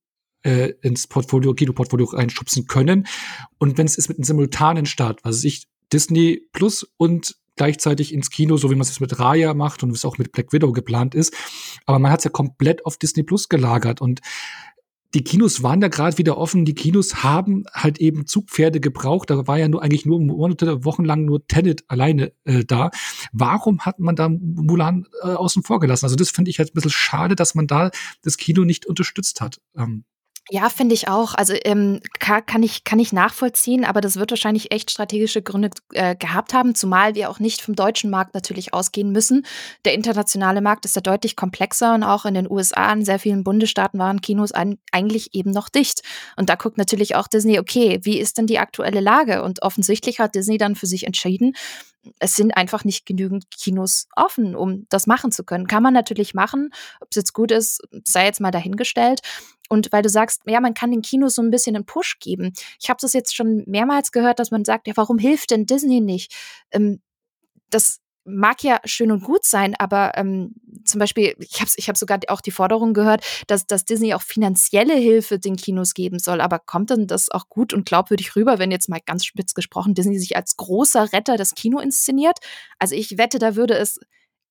äh, ins Portfolio, Kino-Portfolio reinschubsen können. Und wenn es ist mit einem simultanen Start, was ich Disney Plus und gleichzeitig ins Kino, so wie man es mit Raya macht und es auch mit Black Widow geplant ist. Aber man hat es ja komplett auf Disney Plus gelagert und die Kinos waren ja gerade wieder offen. Die Kinos haben halt eben Zugpferde gebraucht. Da war ja nur eigentlich nur Monate, Wochen lang nur Tenet alleine äh, da. Warum hat man da Mulan äh, außen vor gelassen? Also das finde ich halt ein bisschen schade, dass man da das Kino nicht unterstützt hat. Ähm, ja, finde ich auch. Also ähm, kann, ich, kann ich nachvollziehen, aber das wird wahrscheinlich echt strategische Gründe äh, gehabt haben, zumal wir auch nicht vom deutschen Markt natürlich ausgehen müssen. Der internationale Markt ist ja deutlich komplexer und auch in den USA, in sehr vielen Bundesstaaten waren Kinos ein, eigentlich eben noch dicht. Und da guckt natürlich auch Disney, okay, wie ist denn die aktuelle Lage? Und offensichtlich hat Disney dann für sich entschieden, es sind einfach nicht genügend Kinos offen, um das machen zu können. Kann man natürlich machen. Ob es jetzt gut ist, sei jetzt mal dahingestellt. Und weil du sagst, ja, man kann den Kinos so ein bisschen einen Push geben. Ich habe das jetzt schon mehrmals gehört, dass man sagt, ja, warum hilft denn Disney nicht? Ähm, das mag ja schön und gut sein, aber ähm, zum Beispiel, ich habe ich hab sogar auch die Forderung gehört, dass, dass Disney auch finanzielle Hilfe den Kinos geben soll. Aber kommt denn das auch gut und glaubwürdig rüber, wenn jetzt mal ganz spitz gesprochen Disney sich als großer Retter des Kino inszeniert? Also ich wette, da würde es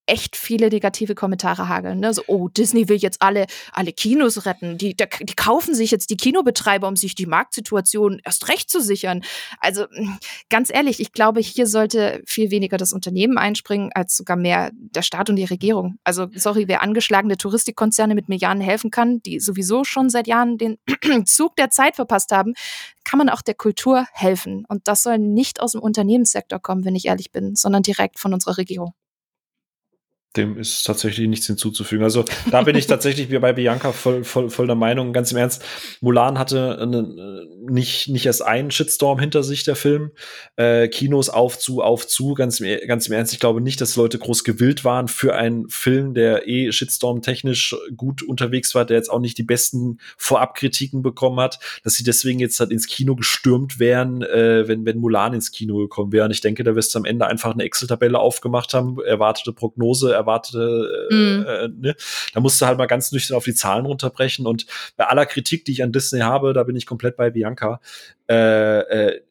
echt viele negative Kommentare hageln. Ne? So, oh, Disney will jetzt alle, alle Kinos retten. Die, die, die kaufen sich jetzt die Kinobetreiber, um sich die Marktsituation erst recht zu sichern. Also hm, ganz ehrlich, ich glaube, hier sollte viel weniger das Unternehmen einspringen, als sogar mehr der Staat und die Regierung. Also, sorry, wer angeschlagene Touristikkonzerne mit Milliarden helfen kann, die sowieso schon seit Jahren den Zug der Zeit verpasst haben, kann man auch der Kultur helfen. Und das soll nicht aus dem Unternehmenssektor kommen, wenn ich ehrlich bin, sondern direkt von unserer Regierung dem ist tatsächlich nichts hinzuzufügen. Also da bin ich tatsächlich wie bei Bianca voll, voll, voll der Meinung. Ganz im Ernst, Mulan hatte eine, nicht, nicht erst einen Shitstorm hinter sich, der Film. Äh, Kinos auf zu, auf zu. Ganz, ganz im Ernst, ich glaube nicht, dass Leute groß gewillt waren für einen Film, der eh Shitstorm technisch gut unterwegs war, der jetzt auch nicht die besten Vorabkritiken bekommen hat, dass sie deswegen jetzt halt ins Kino gestürmt wären, äh, wenn, wenn Mulan ins Kino gekommen wäre. Und ich denke, da wirst du am Ende einfach eine Excel-Tabelle aufgemacht haben, erwartete Prognose, erwartete, mhm. äh, ne? da musst du halt mal ganz nüchtern auf die Zahlen runterbrechen. Und bei aller Kritik, die ich an Disney habe, da bin ich komplett bei Bianca. Äh, äh,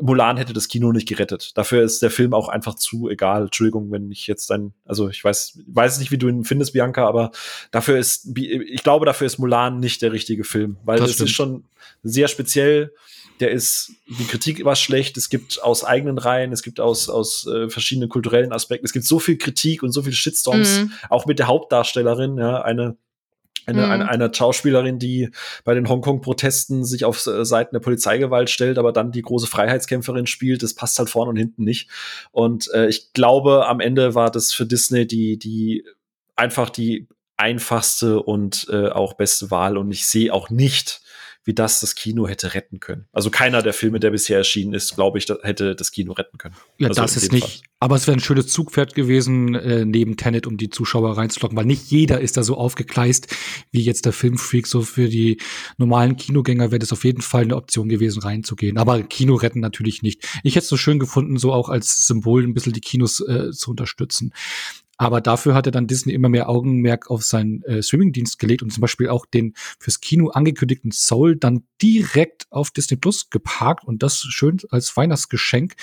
Mulan hätte das Kino nicht gerettet. Dafür ist der Film auch einfach zu egal. Entschuldigung, wenn ich jetzt ein, also ich weiß, weiß nicht, wie du ihn findest, Bianca, aber dafür ist, ich glaube, dafür ist Mulan nicht der richtige Film, weil es ist schon sehr speziell der ist, die Kritik war schlecht, es gibt aus eigenen Reihen, es gibt aus, aus äh, verschiedenen kulturellen Aspekten, es gibt so viel Kritik und so viele Shitstorms, mhm. auch mit der Hauptdarstellerin, ja, eine eine, mhm. eine, eine Schauspielerin, die bei den Hongkong-Protesten sich auf äh, Seiten der Polizeigewalt stellt, aber dann die große Freiheitskämpferin spielt, das passt halt vorne und hinten nicht. Und äh, ich glaube, am Ende war das für Disney die, die einfach die einfachste und äh, auch beste Wahl. Und ich sehe auch nicht, wie das das Kino hätte retten können. Also keiner der Filme, der bisher erschienen ist, glaube ich, hätte das Kino retten können. Ja, also das ist nicht. Fall. Aber es wäre ein schönes Zugpferd gewesen äh, neben Tenet, um die Zuschauer reinzulocken, weil nicht jeder ist da so aufgekleist wie jetzt der Filmfreak. So für die normalen Kinogänger wäre das auf jeden Fall eine Option gewesen, reinzugehen. Aber Kino retten natürlich nicht. Ich hätte es so schön gefunden, so auch als Symbol ein bisschen die Kinos äh, zu unterstützen. Aber dafür hat er dann Disney immer mehr Augenmerk auf seinen äh, Streamingdienst gelegt und zum Beispiel auch den fürs Kino angekündigten Soul dann direkt auf Disney Plus geparkt und das schön als Weihnachtsgeschenk.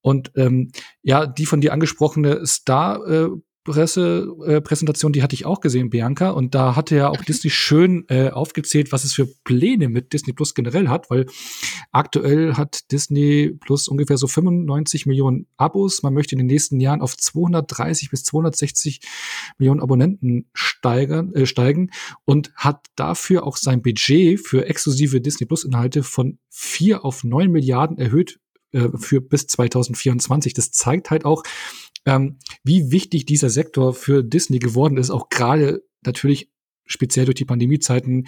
Und ähm, ja, die von dir angesprochene Star äh, Pressepräsentation, äh, die hatte ich auch gesehen, Bianca, und da hatte ja auch Disney schön äh, aufgezählt, was es für Pläne mit Disney Plus generell hat, weil aktuell hat Disney Plus ungefähr so 95 Millionen Abos. Man möchte in den nächsten Jahren auf 230 bis 260 Millionen Abonnenten steigern, äh, steigen und hat dafür auch sein Budget für exklusive Disney Plus Inhalte von 4 auf 9 Milliarden erhöht äh, für bis 2024. Das zeigt halt auch, ähm, wie wichtig dieser Sektor für Disney geworden ist, auch gerade natürlich speziell durch die Pandemiezeiten,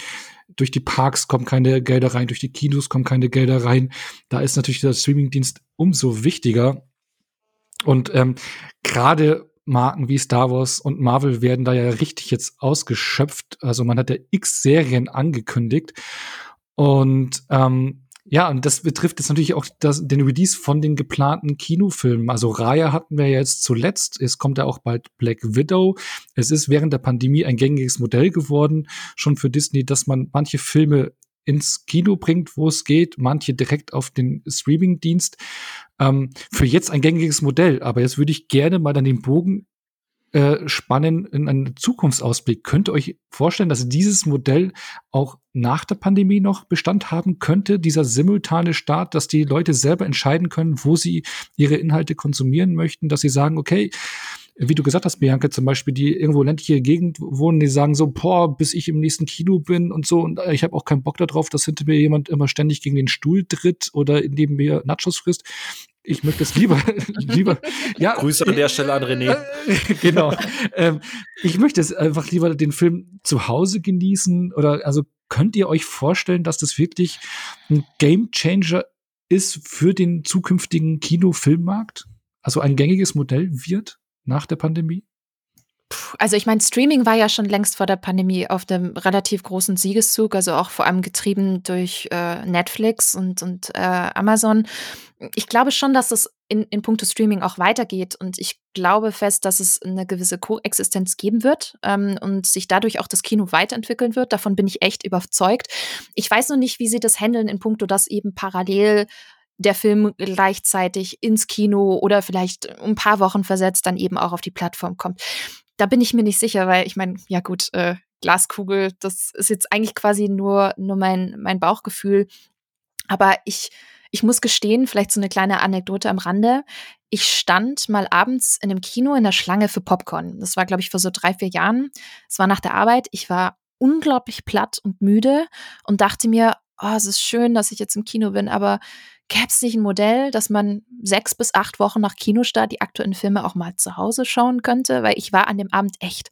durch die Parks kommen keine Gelder rein, durch die Kinos kommen keine Gelder rein. Da ist natürlich der Streamingdienst umso wichtiger. Und ähm, gerade Marken wie Star Wars und Marvel werden da ja richtig jetzt ausgeschöpft. Also man hat ja X Serien angekündigt. Und ähm, ja, und das betrifft jetzt natürlich auch das, den Release von den geplanten Kinofilmen. Also Raya hatten wir jetzt zuletzt. Es kommt ja auch bald Black Widow. Es ist während der Pandemie ein gängiges Modell geworden, schon für Disney, dass man manche Filme ins Kino bringt, wo es geht, manche direkt auf den Streaming-Dienst. Ähm, für jetzt ein gängiges Modell. Aber jetzt würde ich gerne mal dann den Bogen äh, spannen in einen Zukunftsausblick. Könnt ihr euch vorstellen, dass dieses Modell auch nach der Pandemie noch Bestand haben könnte, dieser simultane Start, dass die Leute selber entscheiden können, wo sie ihre Inhalte konsumieren möchten, dass sie sagen, okay, wie du gesagt hast, Bianca, zum Beispiel, die irgendwo ländliche Gegend wohnen, die sagen so, boah, bis ich im nächsten Kino bin und so, und ich habe auch keinen Bock darauf, dass hinter mir jemand immer ständig gegen den Stuhl tritt oder neben mir Nachos frisst ich möchte es lieber, lieber, ja. Grüße an der Stelle an René. genau. Ähm, ich möchte es einfach lieber den Film zu Hause genießen oder, also könnt ihr euch vorstellen, dass das wirklich ein Game Changer ist für den zukünftigen Kinofilmmarkt? Also ein gängiges Modell wird nach der Pandemie? Also ich meine, Streaming war ja schon längst vor der Pandemie auf einem relativ großen Siegeszug, also auch vor allem getrieben durch äh, Netflix und, und äh, Amazon. Ich glaube schon, dass es in, in puncto Streaming auch weitergeht und ich glaube fest, dass es eine gewisse Koexistenz geben wird ähm, und sich dadurch auch das Kino weiterentwickeln wird. Davon bin ich echt überzeugt. Ich weiß noch nicht, wie sie das handeln in puncto, dass eben parallel der Film gleichzeitig ins Kino oder vielleicht ein paar Wochen versetzt dann eben auch auf die Plattform kommt da bin ich mir nicht sicher, weil ich meine, ja gut, äh, Glaskugel, das ist jetzt eigentlich quasi nur, nur mein, mein Bauchgefühl. Aber ich, ich muss gestehen, vielleicht so eine kleine Anekdote am Rande. Ich stand mal abends in einem Kino in der Schlange für Popcorn. Das war, glaube ich, vor so drei, vier Jahren. Es war nach der Arbeit. Ich war unglaublich platt und müde und dachte mir, oh, es ist schön, dass ich jetzt im Kino bin, aber Gäbe es nicht ein Modell, dass man sechs bis acht Wochen nach Kinostart die aktuellen Filme auch mal zu Hause schauen könnte? Weil ich war an dem Abend echt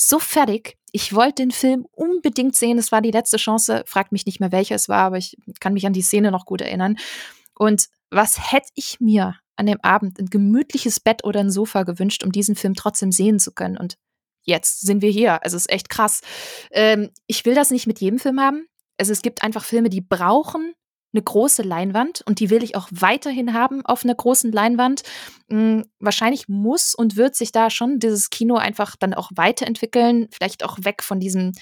so fertig. Ich wollte den Film unbedingt sehen. Es war die letzte Chance. Fragt mich nicht mehr, welcher es war, aber ich kann mich an die Szene noch gut erinnern. Und was hätte ich mir an dem Abend ein gemütliches Bett oder ein Sofa gewünscht, um diesen Film trotzdem sehen zu können? Und jetzt sind wir hier. Also es ist echt krass. Ähm, ich will das nicht mit jedem Film haben. Also es gibt einfach Filme, die brauchen eine große Leinwand und die will ich auch weiterhin haben auf einer großen Leinwand. Hm, wahrscheinlich muss und wird sich da schon dieses Kino einfach dann auch weiterentwickeln, vielleicht auch weg von diesem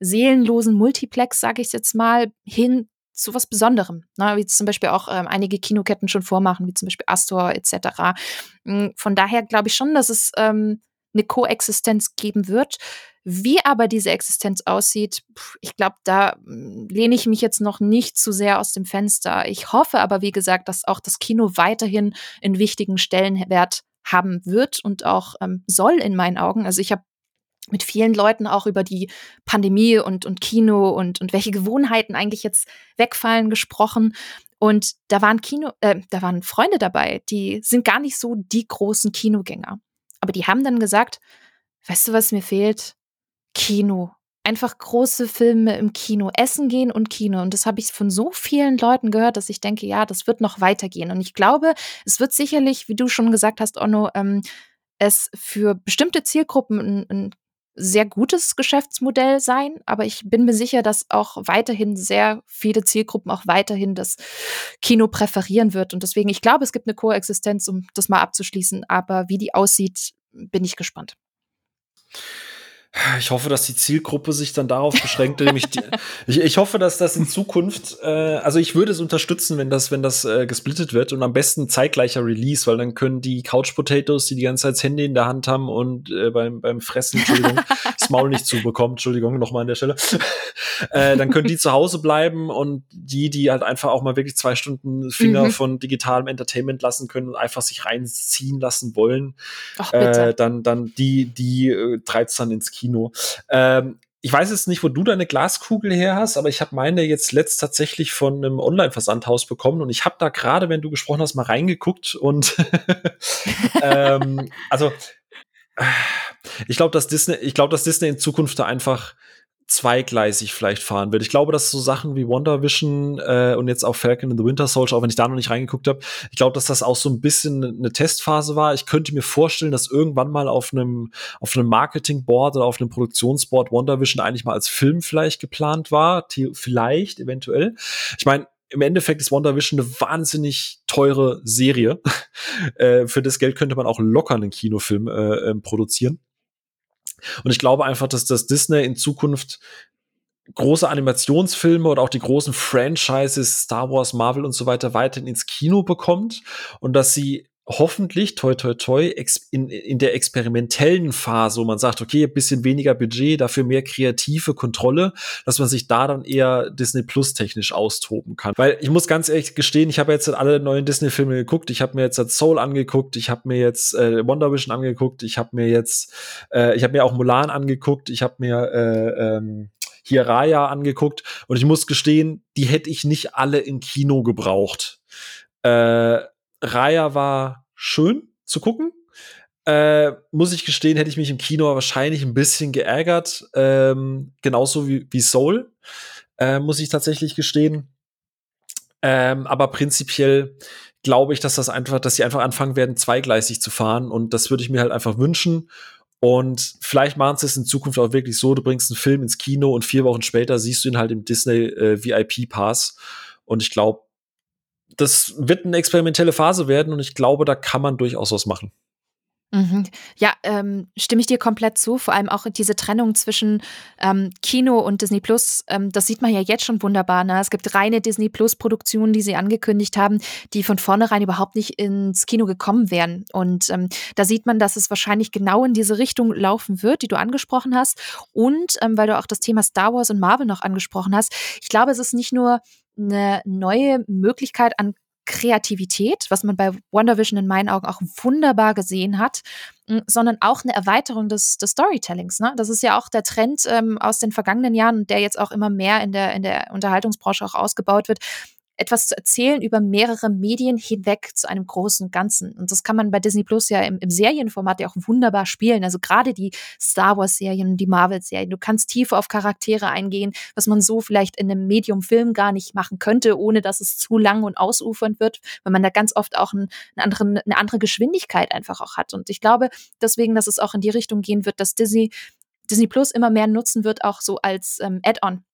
seelenlosen Multiplex, sage ich jetzt mal, hin zu was Besonderem, ne? wie zum Beispiel auch ähm, einige Kinoketten schon vormachen, wie zum Beispiel Astor etc. Hm, von daher glaube ich schon, dass es ähm, eine Koexistenz geben wird. Wie aber diese Existenz aussieht, ich glaube, da hm, lehne ich mich jetzt noch nicht zu sehr aus dem Fenster. Ich hoffe aber, wie gesagt, dass auch das Kino weiterhin einen wichtigen Stellenwert haben wird und auch ähm, soll in meinen Augen. Also ich habe mit vielen Leuten auch über die Pandemie und, und Kino und, und welche Gewohnheiten eigentlich jetzt wegfallen gesprochen. Und da waren Kino, äh, da waren Freunde dabei, die sind gar nicht so die großen Kinogänger. Aber die haben dann gesagt, weißt du, was mir fehlt? Kino. Einfach große Filme im Kino, essen gehen und Kino. Und das habe ich von so vielen Leuten gehört, dass ich denke, ja, das wird noch weitergehen. Und ich glaube, es wird sicherlich, wie du schon gesagt hast, Onno, ähm, es für bestimmte Zielgruppen ein, ein sehr gutes Geschäftsmodell sein, aber ich bin mir sicher, dass auch weiterhin sehr viele Zielgruppen auch weiterhin das Kino präferieren wird. Und deswegen, ich glaube, es gibt eine Koexistenz, um das mal abzuschließen, aber wie die aussieht, bin ich gespannt. Ich hoffe, dass die Zielgruppe sich dann darauf beschränkt, nämlich die, ich, ich hoffe, dass das in Zukunft, äh, also ich würde es unterstützen, wenn das, wenn das äh, gesplittet wird und am besten zeitgleicher Release, weil dann können die Couch Potatoes, die die ganze Zeit das Handy in der Hand haben und äh, beim, beim Fressen, Entschuldigung, das Maul nicht zubekommen, Entschuldigung, nochmal an der Stelle, äh, dann können die zu Hause bleiben und die, die halt einfach auch mal wirklich zwei Stunden Finger mhm. von digitalem Entertainment lassen können und einfach sich reinziehen lassen wollen, Ach, äh, dann, dann die, die äh, treibt's dann ins Kino. Kino. Ähm, ich weiß jetzt nicht, wo du deine Glaskugel her hast, aber ich habe meine jetzt letzt tatsächlich von einem Online-Versandhaus bekommen und ich habe da gerade, wenn du gesprochen hast, mal reingeguckt und ähm, also ich glaube, dass Disney, ich glaube, dass Disney in Zukunft da einfach zweigleisig vielleicht fahren wird. Ich glaube, dass so Sachen wie Wonder Vision äh, und jetzt auch Falcon in the Winter Soldier, auch wenn ich da noch nicht reingeguckt habe, ich glaube, dass das auch so ein bisschen eine Testphase war. Ich könnte mir vorstellen, dass irgendwann mal auf einem auf einem Marketing Board oder auf einem Produktionsboard Wonder Vision eigentlich mal als Film vielleicht geplant war, vielleicht eventuell. Ich meine, im Endeffekt ist Wonder Vision eine wahnsinnig teure Serie. äh, für das Geld könnte man auch locker einen Kinofilm äh, äh, produzieren. Und ich glaube einfach, dass das Disney in Zukunft große Animationsfilme oder auch die großen Franchises, Star Wars, Marvel und so weiter, weiterhin ins Kino bekommt und dass sie hoffentlich, toi, toi, toi, in, in der experimentellen Phase, wo man sagt, okay, bisschen weniger Budget, dafür mehr kreative Kontrolle, dass man sich da dann eher Disney Plus technisch austoben kann. Weil ich muss ganz ehrlich gestehen, ich habe jetzt alle neuen Disney-Filme geguckt, ich habe mir jetzt Soul angeguckt, ich habe mir jetzt äh, Wonder Vision angeguckt, ich habe mir jetzt, äh, ich habe mir auch Mulan angeguckt, ich habe mir äh, ähm, hier Raya angeguckt. Und ich muss gestehen, die hätte ich nicht alle im Kino gebraucht. Äh, Raya war schön zu gucken. Äh, muss ich gestehen, hätte ich mich im Kino wahrscheinlich ein bisschen geärgert. Ähm, genauso wie, wie Soul, äh, muss ich tatsächlich gestehen. Ähm, aber prinzipiell glaube ich, dass das einfach, dass sie einfach anfangen werden, zweigleisig zu fahren. Und das würde ich mir halt einfach wünschen. Und vielleicht machen sie es in Zukunft auch wirklich so, du bringst einen Film ins Kino und vier Wochen später siehst du ihn halt im Disney äh, VIP Pass. Und ich glaube, das wird eine experimentelle Phase werden und ich glaube, da kann man durchaus was machen. Mhm. Ja, ähm, stimme ich dir komplett zu. Vor allem auch diese Trennung zwischen ähm, Kino und Disney Plus, ähm, das sieht man ja jetzt schon wunderbar. Ne? Es gibt reine Disney Plus-Produktionen, die sie angekündigt haben, die von vornherein überhaupt nicht ins Kino gekommen wären. Und ähm, da sieht man, dass es wahrscheinlich genau in diese Richtung laufen wird, die du angesprochen hast. Und ähm, weil du auch das Thema Star Wars und Marvel noch angesprochen hast, ich glaube, es ist nicht nur eine neue Möglichkeit an Kreativität, was man bei WandaVision in meinen Augen auch wunderbar gesehen hat, sondern auch eine Erweiterung des, des Storytellings. Ne? Das ist ja auch der Trend ähm, aus den vergangenen Jahren, der jetzt auch immer mehr in der, in der Unterhaltungsbranche auch ausgebaut wird, etwas zu erzählen über mehrere Medien hinweg zu einem großen Ganzen. Und das kann man bei Disney Plus ja im, im Serienformat ja auch wunderbar spielen. Also gerade die Star Wars-Serien, die Marvel-Serien. Du kannst tiefer auf Charaktere eingehen, was man so vielleicht in einem Medium-Film gar nicht machen könnte, ohne dass es zu lang und ausufernd wird, weil man da ganz oft auch einen, einen anderen, eine andere Geschwindigkeit einfach auch hat. Und ich glaube deswegen, dass es auch in die Richtung gehen wird, dass Disney Disney Plus immer mehr nutzen wird, auch so als ähm, Add-on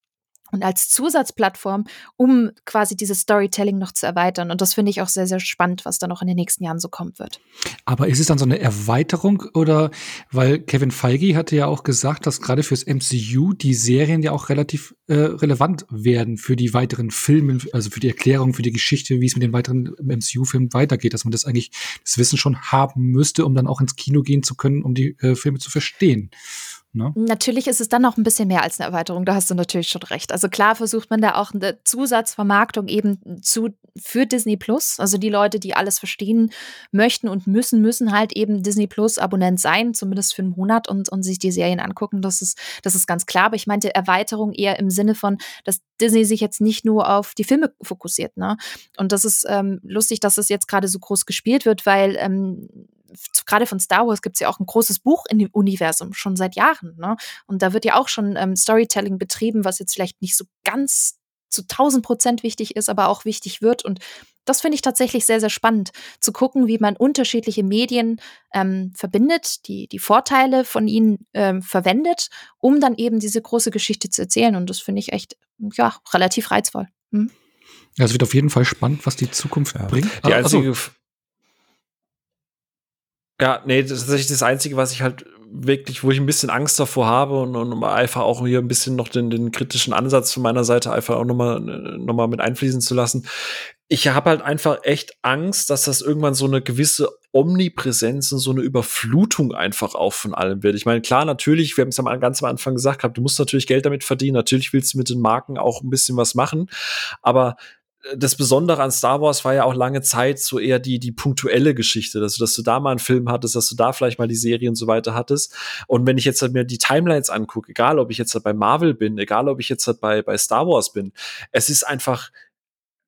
und als Zusatzplattform, um quasi dieses Storytelling noch zu erweitern. Und das finde ich auch sehr, sehr spannend, was da noch in den nächsten Jahren so kommen wird. Aber ist es dann so eine Erweiterung oder, weil Kevin Feige hatte ja auch gesagt, dass gerade fürs MCU die Serien ja auch relativ äh, relevant werden für die weiteren Filme, also für die Erklärung, für die Geschichte, wie es mit den weiteren MCU-Filmen weitergeht, dass man das eigentlich, das Wissen schon haben müsste, um dann auch ins Kino gehen zu können, um die äh, Filme zu verstehen. Ne? Natürlich ist es dann noch ein bisschen mehr als eine Erweiterung, da hast du natürlich schon recht. Also klar versucht man da auch eine Zusatzvermarktung eben zu, für Disney Plus. Also die Leute, die alles verstehen möchten und müssen, müssen halt eben Disney Plus Abonnent sein, zumindest für einen Monat und, und sich die Serien angucken. Das ist, das ist ganz klar. Aber ich meinte Erweiterung eher im Sinne von, dass Disney sich jetzt nicht nur auf die Filme fokussiert. Ne? Und das ist ähm, lustig, dass es jetzt gerade so groß gespielt wird, weil ähm, gerade von Star Wars gibt es ja auch ein großes Buch in dem Universum, schon seit Jahren. Ne? Und da wird ja auch schon ähm, Storytelling betrieben, was jetzt vielleicht nicht so ganz zu 1000 Prozent wichtig ist, aber auch wichtig wird. Und das finde ich tatsächlich sehr, sehr spannend, zu gucken, wie man unterschiedliche Medien ähm, verbindet, die, die Vorteile von ihnen ähm, verwendet, um dann eben diese große Geschichte zu erzählen. Und das finde ich echt, ja, relativ reizvoll. Hm? Ja, es wird auf jeden Fall spannend, was die Zukunft ja. bringt. Die einzige, also, ja, nee, das ist tatsächlich das Einzige, was ich halt wirklich, wo ich ein bisschen Angst davor habe und, und einfach auch hier ein bisschen noch den, den kritischen Ansatz von meiner Seite einfach auch nochmal noch mal mit einfließen zu lassen. Ich habe halt einfach echt Angst, dass das irgendwann so eine gewisse Omnipräsenz und so eine Überflutung einfach auch von allem wird. Ich meine, klar, natürlich, wir haben es am ganz am Anfang gesagt gehabt, du musst natürlich Geld damit verdienen, natürlich willst du mit den Marken auch ein bisschen was machen, aber das Besondere an Star Wars war ja auch lange Zeit so eher die, die punktuelle Geschichte, dass, dass du da mal einen Film hattest, dass du da vielleicht mal die Serie und so weiter hattest. Und wenn ich jetzt halt mir die Timelines angucke, egal ob ich jetzt halt bei Marvel bin, egal ob ich jetzt halt bei, bei Star Wars bin, es ist einfach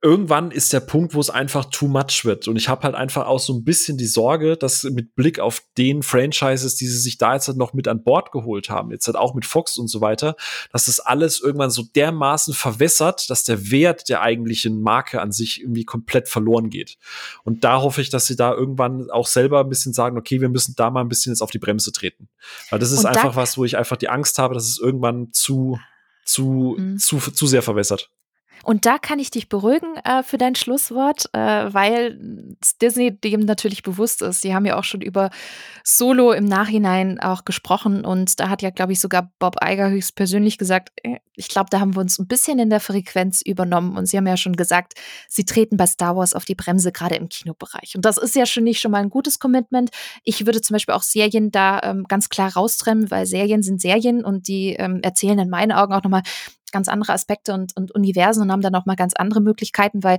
irgendwann ist der Punkt, wo es einfach too much wird. Und ich habe halt einfach auch so ein bisschen die Sorge, dass mit Blick auf den Franchises, die sie sich da jetzt halt noch mit an Bord geholt haben, jetzt halt auch mit Fox und so weiter, dass das alles irgendwann so dermaßen verwässert, dass der Wert der eigentlichen Marke an sich irgendwie komplett verloren geht. Und da hoffe ich, dass sie da irgendwann auch selber ein bisschen sagen, okay, wir müssen da mal ein bisschen jetzt auf die Bremse treten. Weil das ist einfach was, wo ich einfach die Angst habe, dass es irgendwann zu zu, mhm. zu, zu sehr verwässert. Und da kann ich dich beruhigen äh, für dein Schlusswort, äh, weil Disney dem natürlich bewusst ist. Sie haben ja auch schon über Solo im Nachhinein auch gesprochen und da hat ja, glaube ich, sogar Bob Iger höchstpersönlich gesagt, äh, ich glaube, da haben wir uns ein bisschen in der Frequenz übernommen und Sie haben ja schon gesagt, Sie treten bei Star Wars auf die Bremse, gerade im Kinobereich. Und das ist ja schon nicht schon mal ein gutes Commitment. Ich würde zum Beispiel auch Serien da ähm, ganz klar raustrennen, weil Serien sind Serien und die ähm, erzählen in meinen Augen auch nochmal ganz andere Aspekte und, und Universen und haben dann auch mal ganz andere Möglichkeiten, weil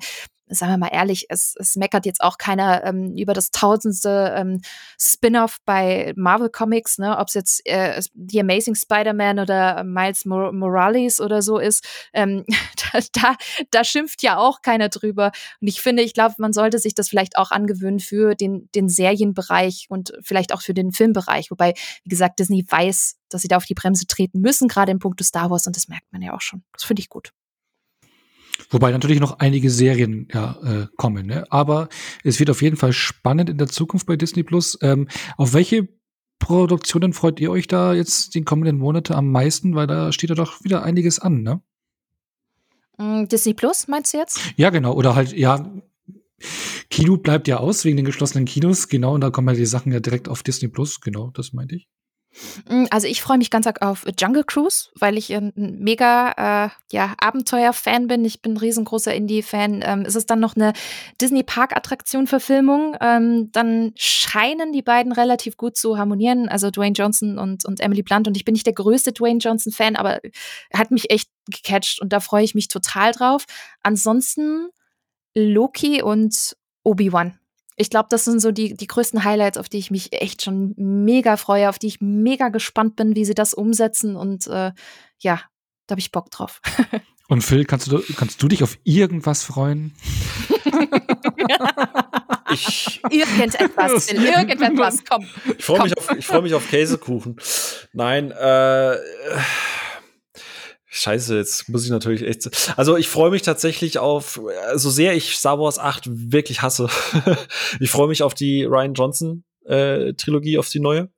sagen wir mal ehrlich, es, es meckert jetzt auch keiner ähm, über das tausendste ähm, Spin-off bei Marvel Comics, ne? ob es jetzt äh, The Amazing Spider-Man oder Miles Mor Morales oder so ist. Ähm, da, da, da schimpft ja auch keiner drüber. Und ich finde, ich glaube, man sollte sich das vielleicht auch angewöhnen für den, den Serienbereich und vielleicht auch für den Filmbereich. Wobei, wie gesagt, Disney weiß, dass sie da auf die Bremse treten müssen, gerade im Punkt Star Wars. Und das merkt man ja auch schon. Das finde ich gut. Wobei natürlich noch einige Serien ja, äh, kommen. Ne? Aber es wird auf jeden Fall spannend in der Zukunft bei Disney Plus. Ähm, auf welche Produktionen freut ihr euch da jetzt die kommenden Monate am meisten? Weil da steht ja doch wieder einiges an, ne? Mm, Disney Plus, meinst du jetzt? Ja, genau. Oder halt, ja, Kino bleibt ja aus wegen den geschlossenen Kinos, genau. Und da kommen ja die Sachen ja direkt auf Disney Plus, genau, das meinte ich. Hm, also ich freue mich ganz arg auf Jungle Cruise, weil ich ein mega äh, ja, Abenteuer-Fan bin. Ich bin ein riesengroßer Indie-Fan. Ähm, ist es dann noch eine Disney-Park-Attraktion-Verfilmung? Ähm, dann scheinen die beiden relativ gut zu harmonieren. Also Dwayne Johnson und, und Emily Blunt. Und ich bin nicht der größte Dwayne Johnson-Fan, aber er hat mich echt gecatcht und da freue ich mich total drauf. Ansonsten Loki und Obi-Wan ich glaube, das sind so die, die größten Highlights, auf die ich mich echt schon mega freue, auf die ich mega gespannt bin, wie sie das umsetzen. Und äh, ja, da habe ich Bock drauf. Und Phil, kannst du, kannst du dich auf irgendwas freuen? ich, irgendetwas, Phil, irgendetwas, komm. Ich freue mich, auf, freu mich auf Käsekuchen. Nein, äh. Scheiße, jetzt muss ich natürlich echt. Also ich freue mich tatsächlich auf, so sehr ich Star Wars 8 wirklich hasse. ich freue mich auf die Ryan Johnson äh, Trilogie, auf die neue.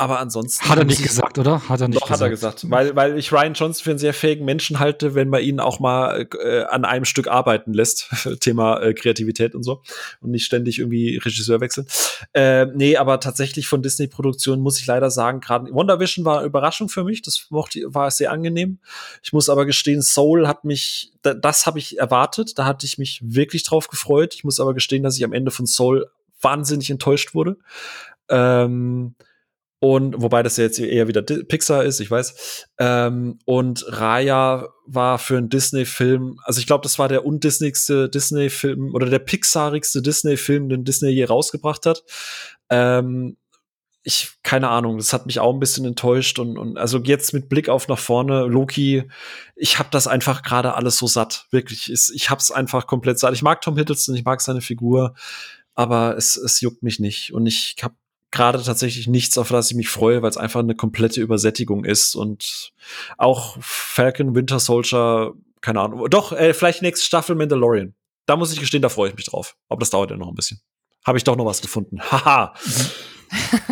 Aber ansonsten. Hat er nicht gesagt, oder? Hat er nicht Doch, gesagt. hat er gesagt. Weil, weil ich Ryan Johnson für einen sehr fähigen Menschen halte, wenn man ihn auch mal äh, an einem Stück arbeiten lässt. Thema äh, Kreativität und so. Und nicht ständig irgendwie Regisseur wechseln. Äh, nee, aber tatsächlich von Disney-Produktionen muss ich leider sagen, gerade WandaVision war eine Überraschung für mich. Das mochte, war sehr angenehm. Ich muss aber gestehen, Soul hat mich, da, das habe ich erwartet. Da hatte ich mich wirklich drauf gefreut. Ich muss aber gestehen, dass ich am Ende von Soul wahnsinnig enttäuscht wurde. Ähm, und wobei das ja jetzt eher wieder Pixar ist, ich weiß. Ähm, und Raya war für einen Disney-Film, also ich glaube, das war der undisneygste Disney-Film oder der pixarigste Disney-Film, den Disney je rausgebracht hat. Ähm, ich, keine Ahnung, das hat mich auch ein bisschen enttäuscht und, und also jetzt mit Blick auf nach vorne, Loki, ich habe das einfach gerade alles so satt, wirklich. Ich, ich hab's einfach komplett satt. Ich mag Tom Hiddleston, ich mag seine Figur, aber es, es juckt mich nicht und ich habe gerade tatsächlich nichts, auf das ich mich freue, weil es einfach eine komplette Übersättigung ist und auch Falcon Winter Soldier, keine Ahnung, doch, äh, vielleicht nächste Staffel Mandalorian. Da muss ich gestehen, da freue ich mich drauf. Aber das dauert ja noch ein bisschen. Habe ich doch noch was gefunden. Haha.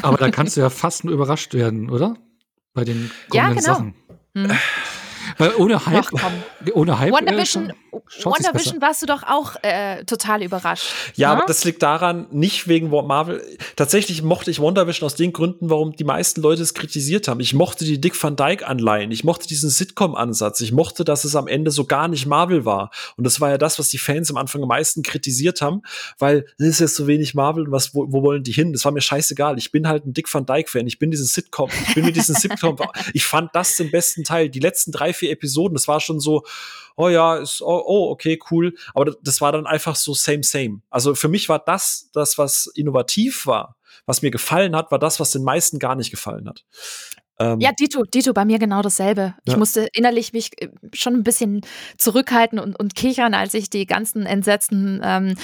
Aber da kannst du ja fast nur überrascht werden, oder? Bei den kommenden ja, genau. Sachen. Hm. Weil ohne Hype, ohne Hype WandaVision, WandaVision warst du doch auch äh, total überrascht. Ja, ne? aber das liegt daran, nicht wegen Marvel. Tatsächlich mochte ich WandaVision aus den Gründen, warum die meisten Leute es kritisiert haben. Ich mochte die Dick Van Dyke Anleihen. Ich mochte diesen Sitcom-Ansatz. Ich mochte, dass es am Ende so gar nicht Marvel war. Und das war ja das, was die Fans am Anfang am meisten kritisiert haben, weil es ist jetzt so wenig Marvel und was, wo, wo wollen die hin? Das war mir scheißegal. Ich bin halt ein Dick Van Dyke-Fan. Ich bin diesen Sitcom. Ich bin mit diesem Sitcom. ich fand das den besten Teil. Die letzten drei, vier Episoden, das war schon so, oh ja, ist, oh, oh, okay, cool. Aber das war dann einfach so same, same. Also für mich war das, das, was innovativ war, was mir gefallen hat, war das, was den meisten gar nicht gefallen hat. Ähm, ja, Dito, Dito, bei mir genau dasselbe. Ich ja. musste innerlich mich äh, schon ein bisschen zurückhalten und, und kichern, als ich die ganzen entsetzten, ähm,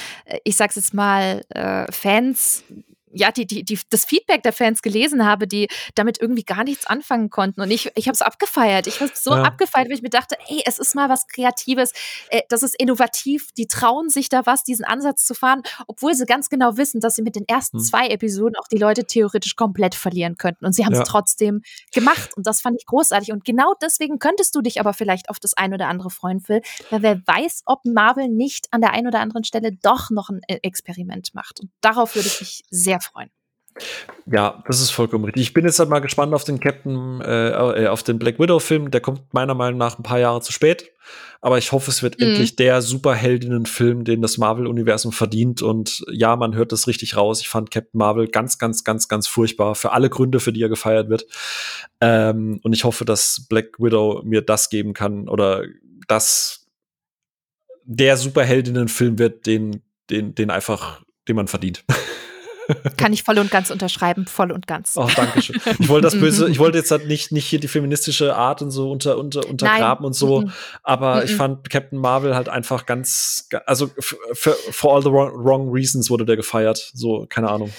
ich sag's jetzt mal, äh, Fans ja, die, die, die, das Feedback der Fans gelesen habe, die damit irgendwie gar nichts anfangen konnten. Und ich, ich habe es abgefeiert. Ich habe es so ja. abgefeiert, weil ich mir dachte, ey, es ist mal was Kreatives, äh, das ist innovativ, die trauen sich da was, diesen Ansatz zu fahren, obwohl sie ganz genau wissen, dass sie mit den ersten hm. zwei Episoden auch die Leute theoretisch komplett verlieren könnten. Und sie haben es ja. trotzdem gemacht. Und das fand ich großartig. Und genau deswegen könntest du dich aber vielleicht auf das ein oder andere freuen, Phil, weil wer weiß, ob Marvel nicht an der einen oder anderen Stelle doch noch ein äh, Experiment macht. Und darauf würde ich mich sehr freuen. Ja, das ist vollkommen richtig. Ich bin jetzt halt mal gespannt auf den Captain, äh, äh, auf den Black Widow-Film. Der kommt meiner Meinung nach ein paar Jahre zu spät. Aber ich hoffe, es wird mhm. endlich der Superheldinnen-Film, den das Marvel-Universum verdient. Und ja, man hört das richtig raus. Ich fand Captain Marvel ganz, ganz, ganz, ganz furchtbar. Für alle Gründe, für die er gefeiert wird. Ähm, und ich hoffe, dass Black Widow mir das geben kann oder dass der Superheldinnen-Film wird, den, den, den einfach, den man verdient. Kann ich voll und ganz unterschreiben, voll und ganz. Oh, danke schön. Ich wollte das böse, ich wollte jetzt halt nicht, nicht hier die feministische Art und so unter, unter, untergraben Nein. und so, mhm. aber mhm. ich fand Captain Marvel halt einfach ganz, also für, for all the wrong, wrong reasons wurde der gefeiert. So, keine Ahnung.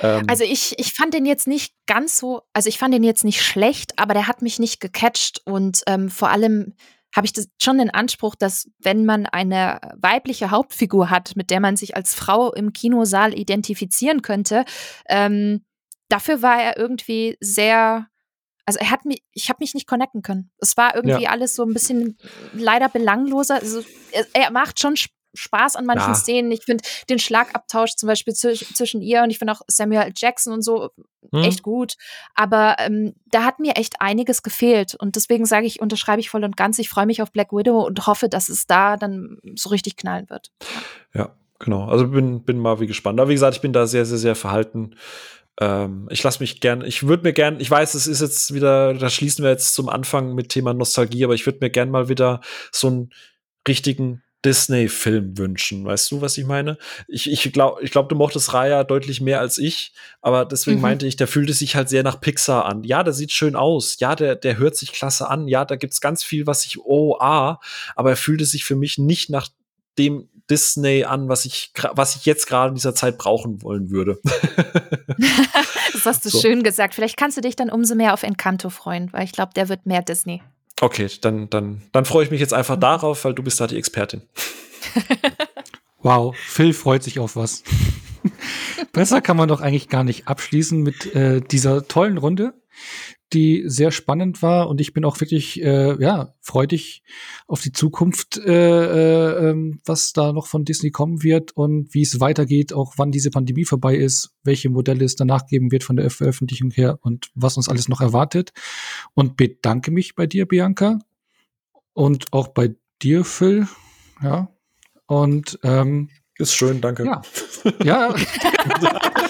Ähm. Also ich, ich fand den jetzt nicht ganz so, also ich fand den jetzt nicht schlecht, aber der hat mich nicht gecatcht und ähm, vor allem habe ich das schon den Anspruch, dass wenn man eine weibliche Hauptfigur hat, mit der man sich als Frau im Kinosaal identifizieren könnte, ähm, dafür war er irgendwie sehr, also er hat mich, ich habe mich nicht connecten können. Es war irgendwie ja. alles so ein bisschen leider belangloser. Also er, er macht schon Spaß an manchen ja. Szenen. Ich finde den Schlagabtausch zum Beispiel zwischen ihr und ich finde auch Samuel Jackson und so hm. echt gut. Aber ähm, da hat mir echt einiges gefehlt. Und deswegen sage ich, unterschreibe ich voll und ganz. Ich freue mich auf Black Widow und hoffe, dass es da dann so richtig knallen wird. Ja, genau. Also bin, bin mal wie gespannt. Aber wie gesagt, ich bin da sehr, sehr, sehr verhalten. Ähm, ich lasse mich gern, ich würde mir gern, ich weiß, es ist jetzt wieder, da schließen wir jetzt zum Anfang mit Thema Nostalgie, aber ich würde mir gern mal wieder so einen richtigen Disney-Film wünschen. Weißt du, was ich meine? Ich, ich glaube, ich glaub, du mochtest Raya deutlich mehr als ich, aber deswegen mhm. meinte ich, der fühlte sich halt sehr nach Pixar an. Ja, der sieht schön aus. Ja, der, der hört sich klasse an. Ja, da gibt's ganz viel, was ich, oh, ah, aber er fühlte sich für mich nicht nach dem Disney an, was ich, was ich jetzt gerade in dieser Zeit brauchen wollen würde. das hast du so. schön gesagt. Vielleicht kannst du dich dann umso mehr auf Encanto freuen, weil ich glaube, der wird mehr Disney. Okay, dann, dann, dann freue ich mich jetzt einfach darauf, weil du bist da die Expertin. wow, Phil freut sich auf was. Besser kann man doch eigentlich gar nicht abschließen mit äh, dieser tollen Runde die sehr spannend war und ich bin auch wirklich äh, ja freudig auf die Zukunft, äh, äh, ähm, was da noch von Disney kommen wird und wie es weitergeht, auch wann diese Pandemie vorbei ist, welche Modelle es danach geben wird von der Veröffentlichung her und was uns alles noch erwartet. Und bedanke mich bei dir, Bianca, und auch bei dir, Phil. Ja. Und ähm, ist schön, danke. Ja. ja.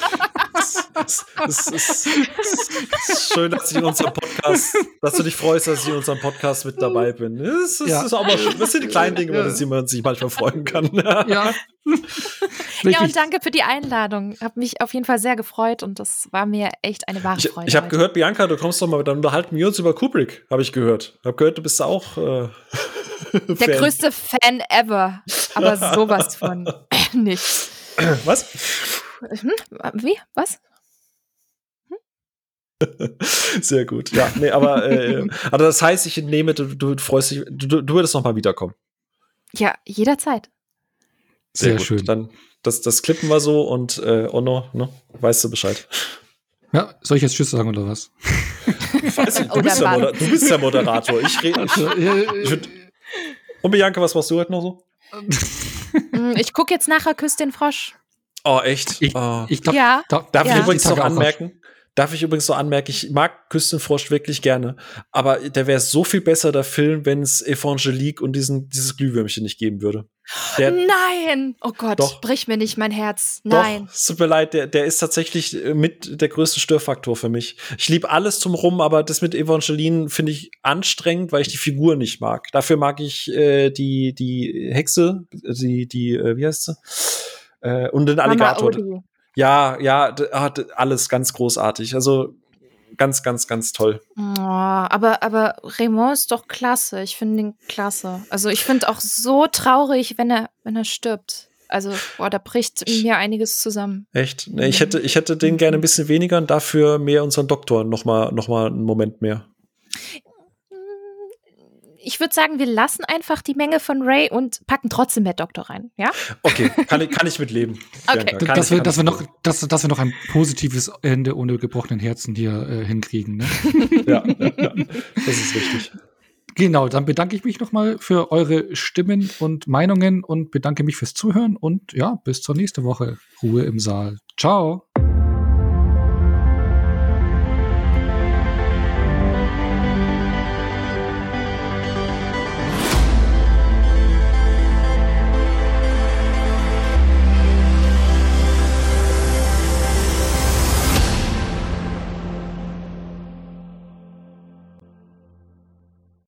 es, es, es, es, ist schön, dass ich in unserem Podcast, dass du dich freust, dass ich in unserem Podcast mit dabei bin. Das, ist, ja. ist aber schön. Das sind die kleinen Dinge, über die man sich manchmal freuen kann. Ja. ja, und danke für die Einladung. Hab mich auf jeden Fall sehr gefreut und das war mir echt eine wahre Freude. Ich, ich habe gehört, Bianca, du kommst doch mal, dann unterhalten wir uns über Kubrick, habe ich gehört. Hab gehört, du bist auch äh, der Fan. größte Fan ever, aber sowas von nicht. Was? Hm? Wie? Was? Sehr gut. Ja, nee, aber äh, also das heißt, ich nehme, du, du freust dich, du, du würdest noch mal wiederkommen. Ja, jederzeit. Sehr, Sehr schön. Dann das, das klippen wir so und äh, Onno, ne, weißt du Bescheid. Ja, soll ich jetzt Tschüss sagen oder was? Ich weiß nicht, du, bist der, du bist der Moderator. Ich rede. Ich, und Bianca, was machst du heute noch so? Mm, ich gucke jetzt nachher Küss den Frosch. Oh, echt? Ich, oh. ich glaub, ja. Darf ja. ich übrigens noch anmerken? Darf ich übrigens so anmerken, ich mag Küstenfrosch wirklich gerne, aber der wäre so viel besser, der Film, wenn es Evangelique und diesen, dieses Glühwürmchen nicht geben würde. Der, Nein! Oh Gott, doch, brich mir nicht mein Herz. Nein. Doch, es tut mir leid, der, der ist tatsächlich äh, mit der größte Störfaktor für mich. Ich liebe alles zum Rum, aber das mit Evangeline finde ich anstrengend, weil ich die Figur nicht mag. Dafür mag ich äh, die, die Hexe, die, die, äh, wie heißt sie? Äh, und den Alligator. Ja, ja, hat alles ganz großartig. Also ganz, ganz, ganz toll. Oh, aber, aber Raymond ist doch klasse. Ich finde ihn klasse. Also ich finde auch so traurig, wenn er, wenn er stirbt. Also, boah, da bricht mir einiges zusammen. Echt? Nee, ich hätte, ich hätte den gerne ein bisschen weniger und dafür mehr unseren Doktor noch mal, noch mal einen Moment mehr ich würde sagen, wir lassen einfach die Menge von Ray und packen trotzdem mehr Doktor rein, ja? Okay, kann ich, kann ich mit leben. Okay. Kann dass, ich, wir, dass, wir noch, dass, dass wir noch ein positives Ende ohne gebrochenen Herzen hier äh, hinkriegen. Ne? ja, ja, ja, das ist richtig. Genau, dann bedanke ich mich nochmal für eure Stimmen und Meinungen und bedanke mich fürs Zuhören und ja, bis zur nächsten Woche. Ruhe im Saal. Ciao.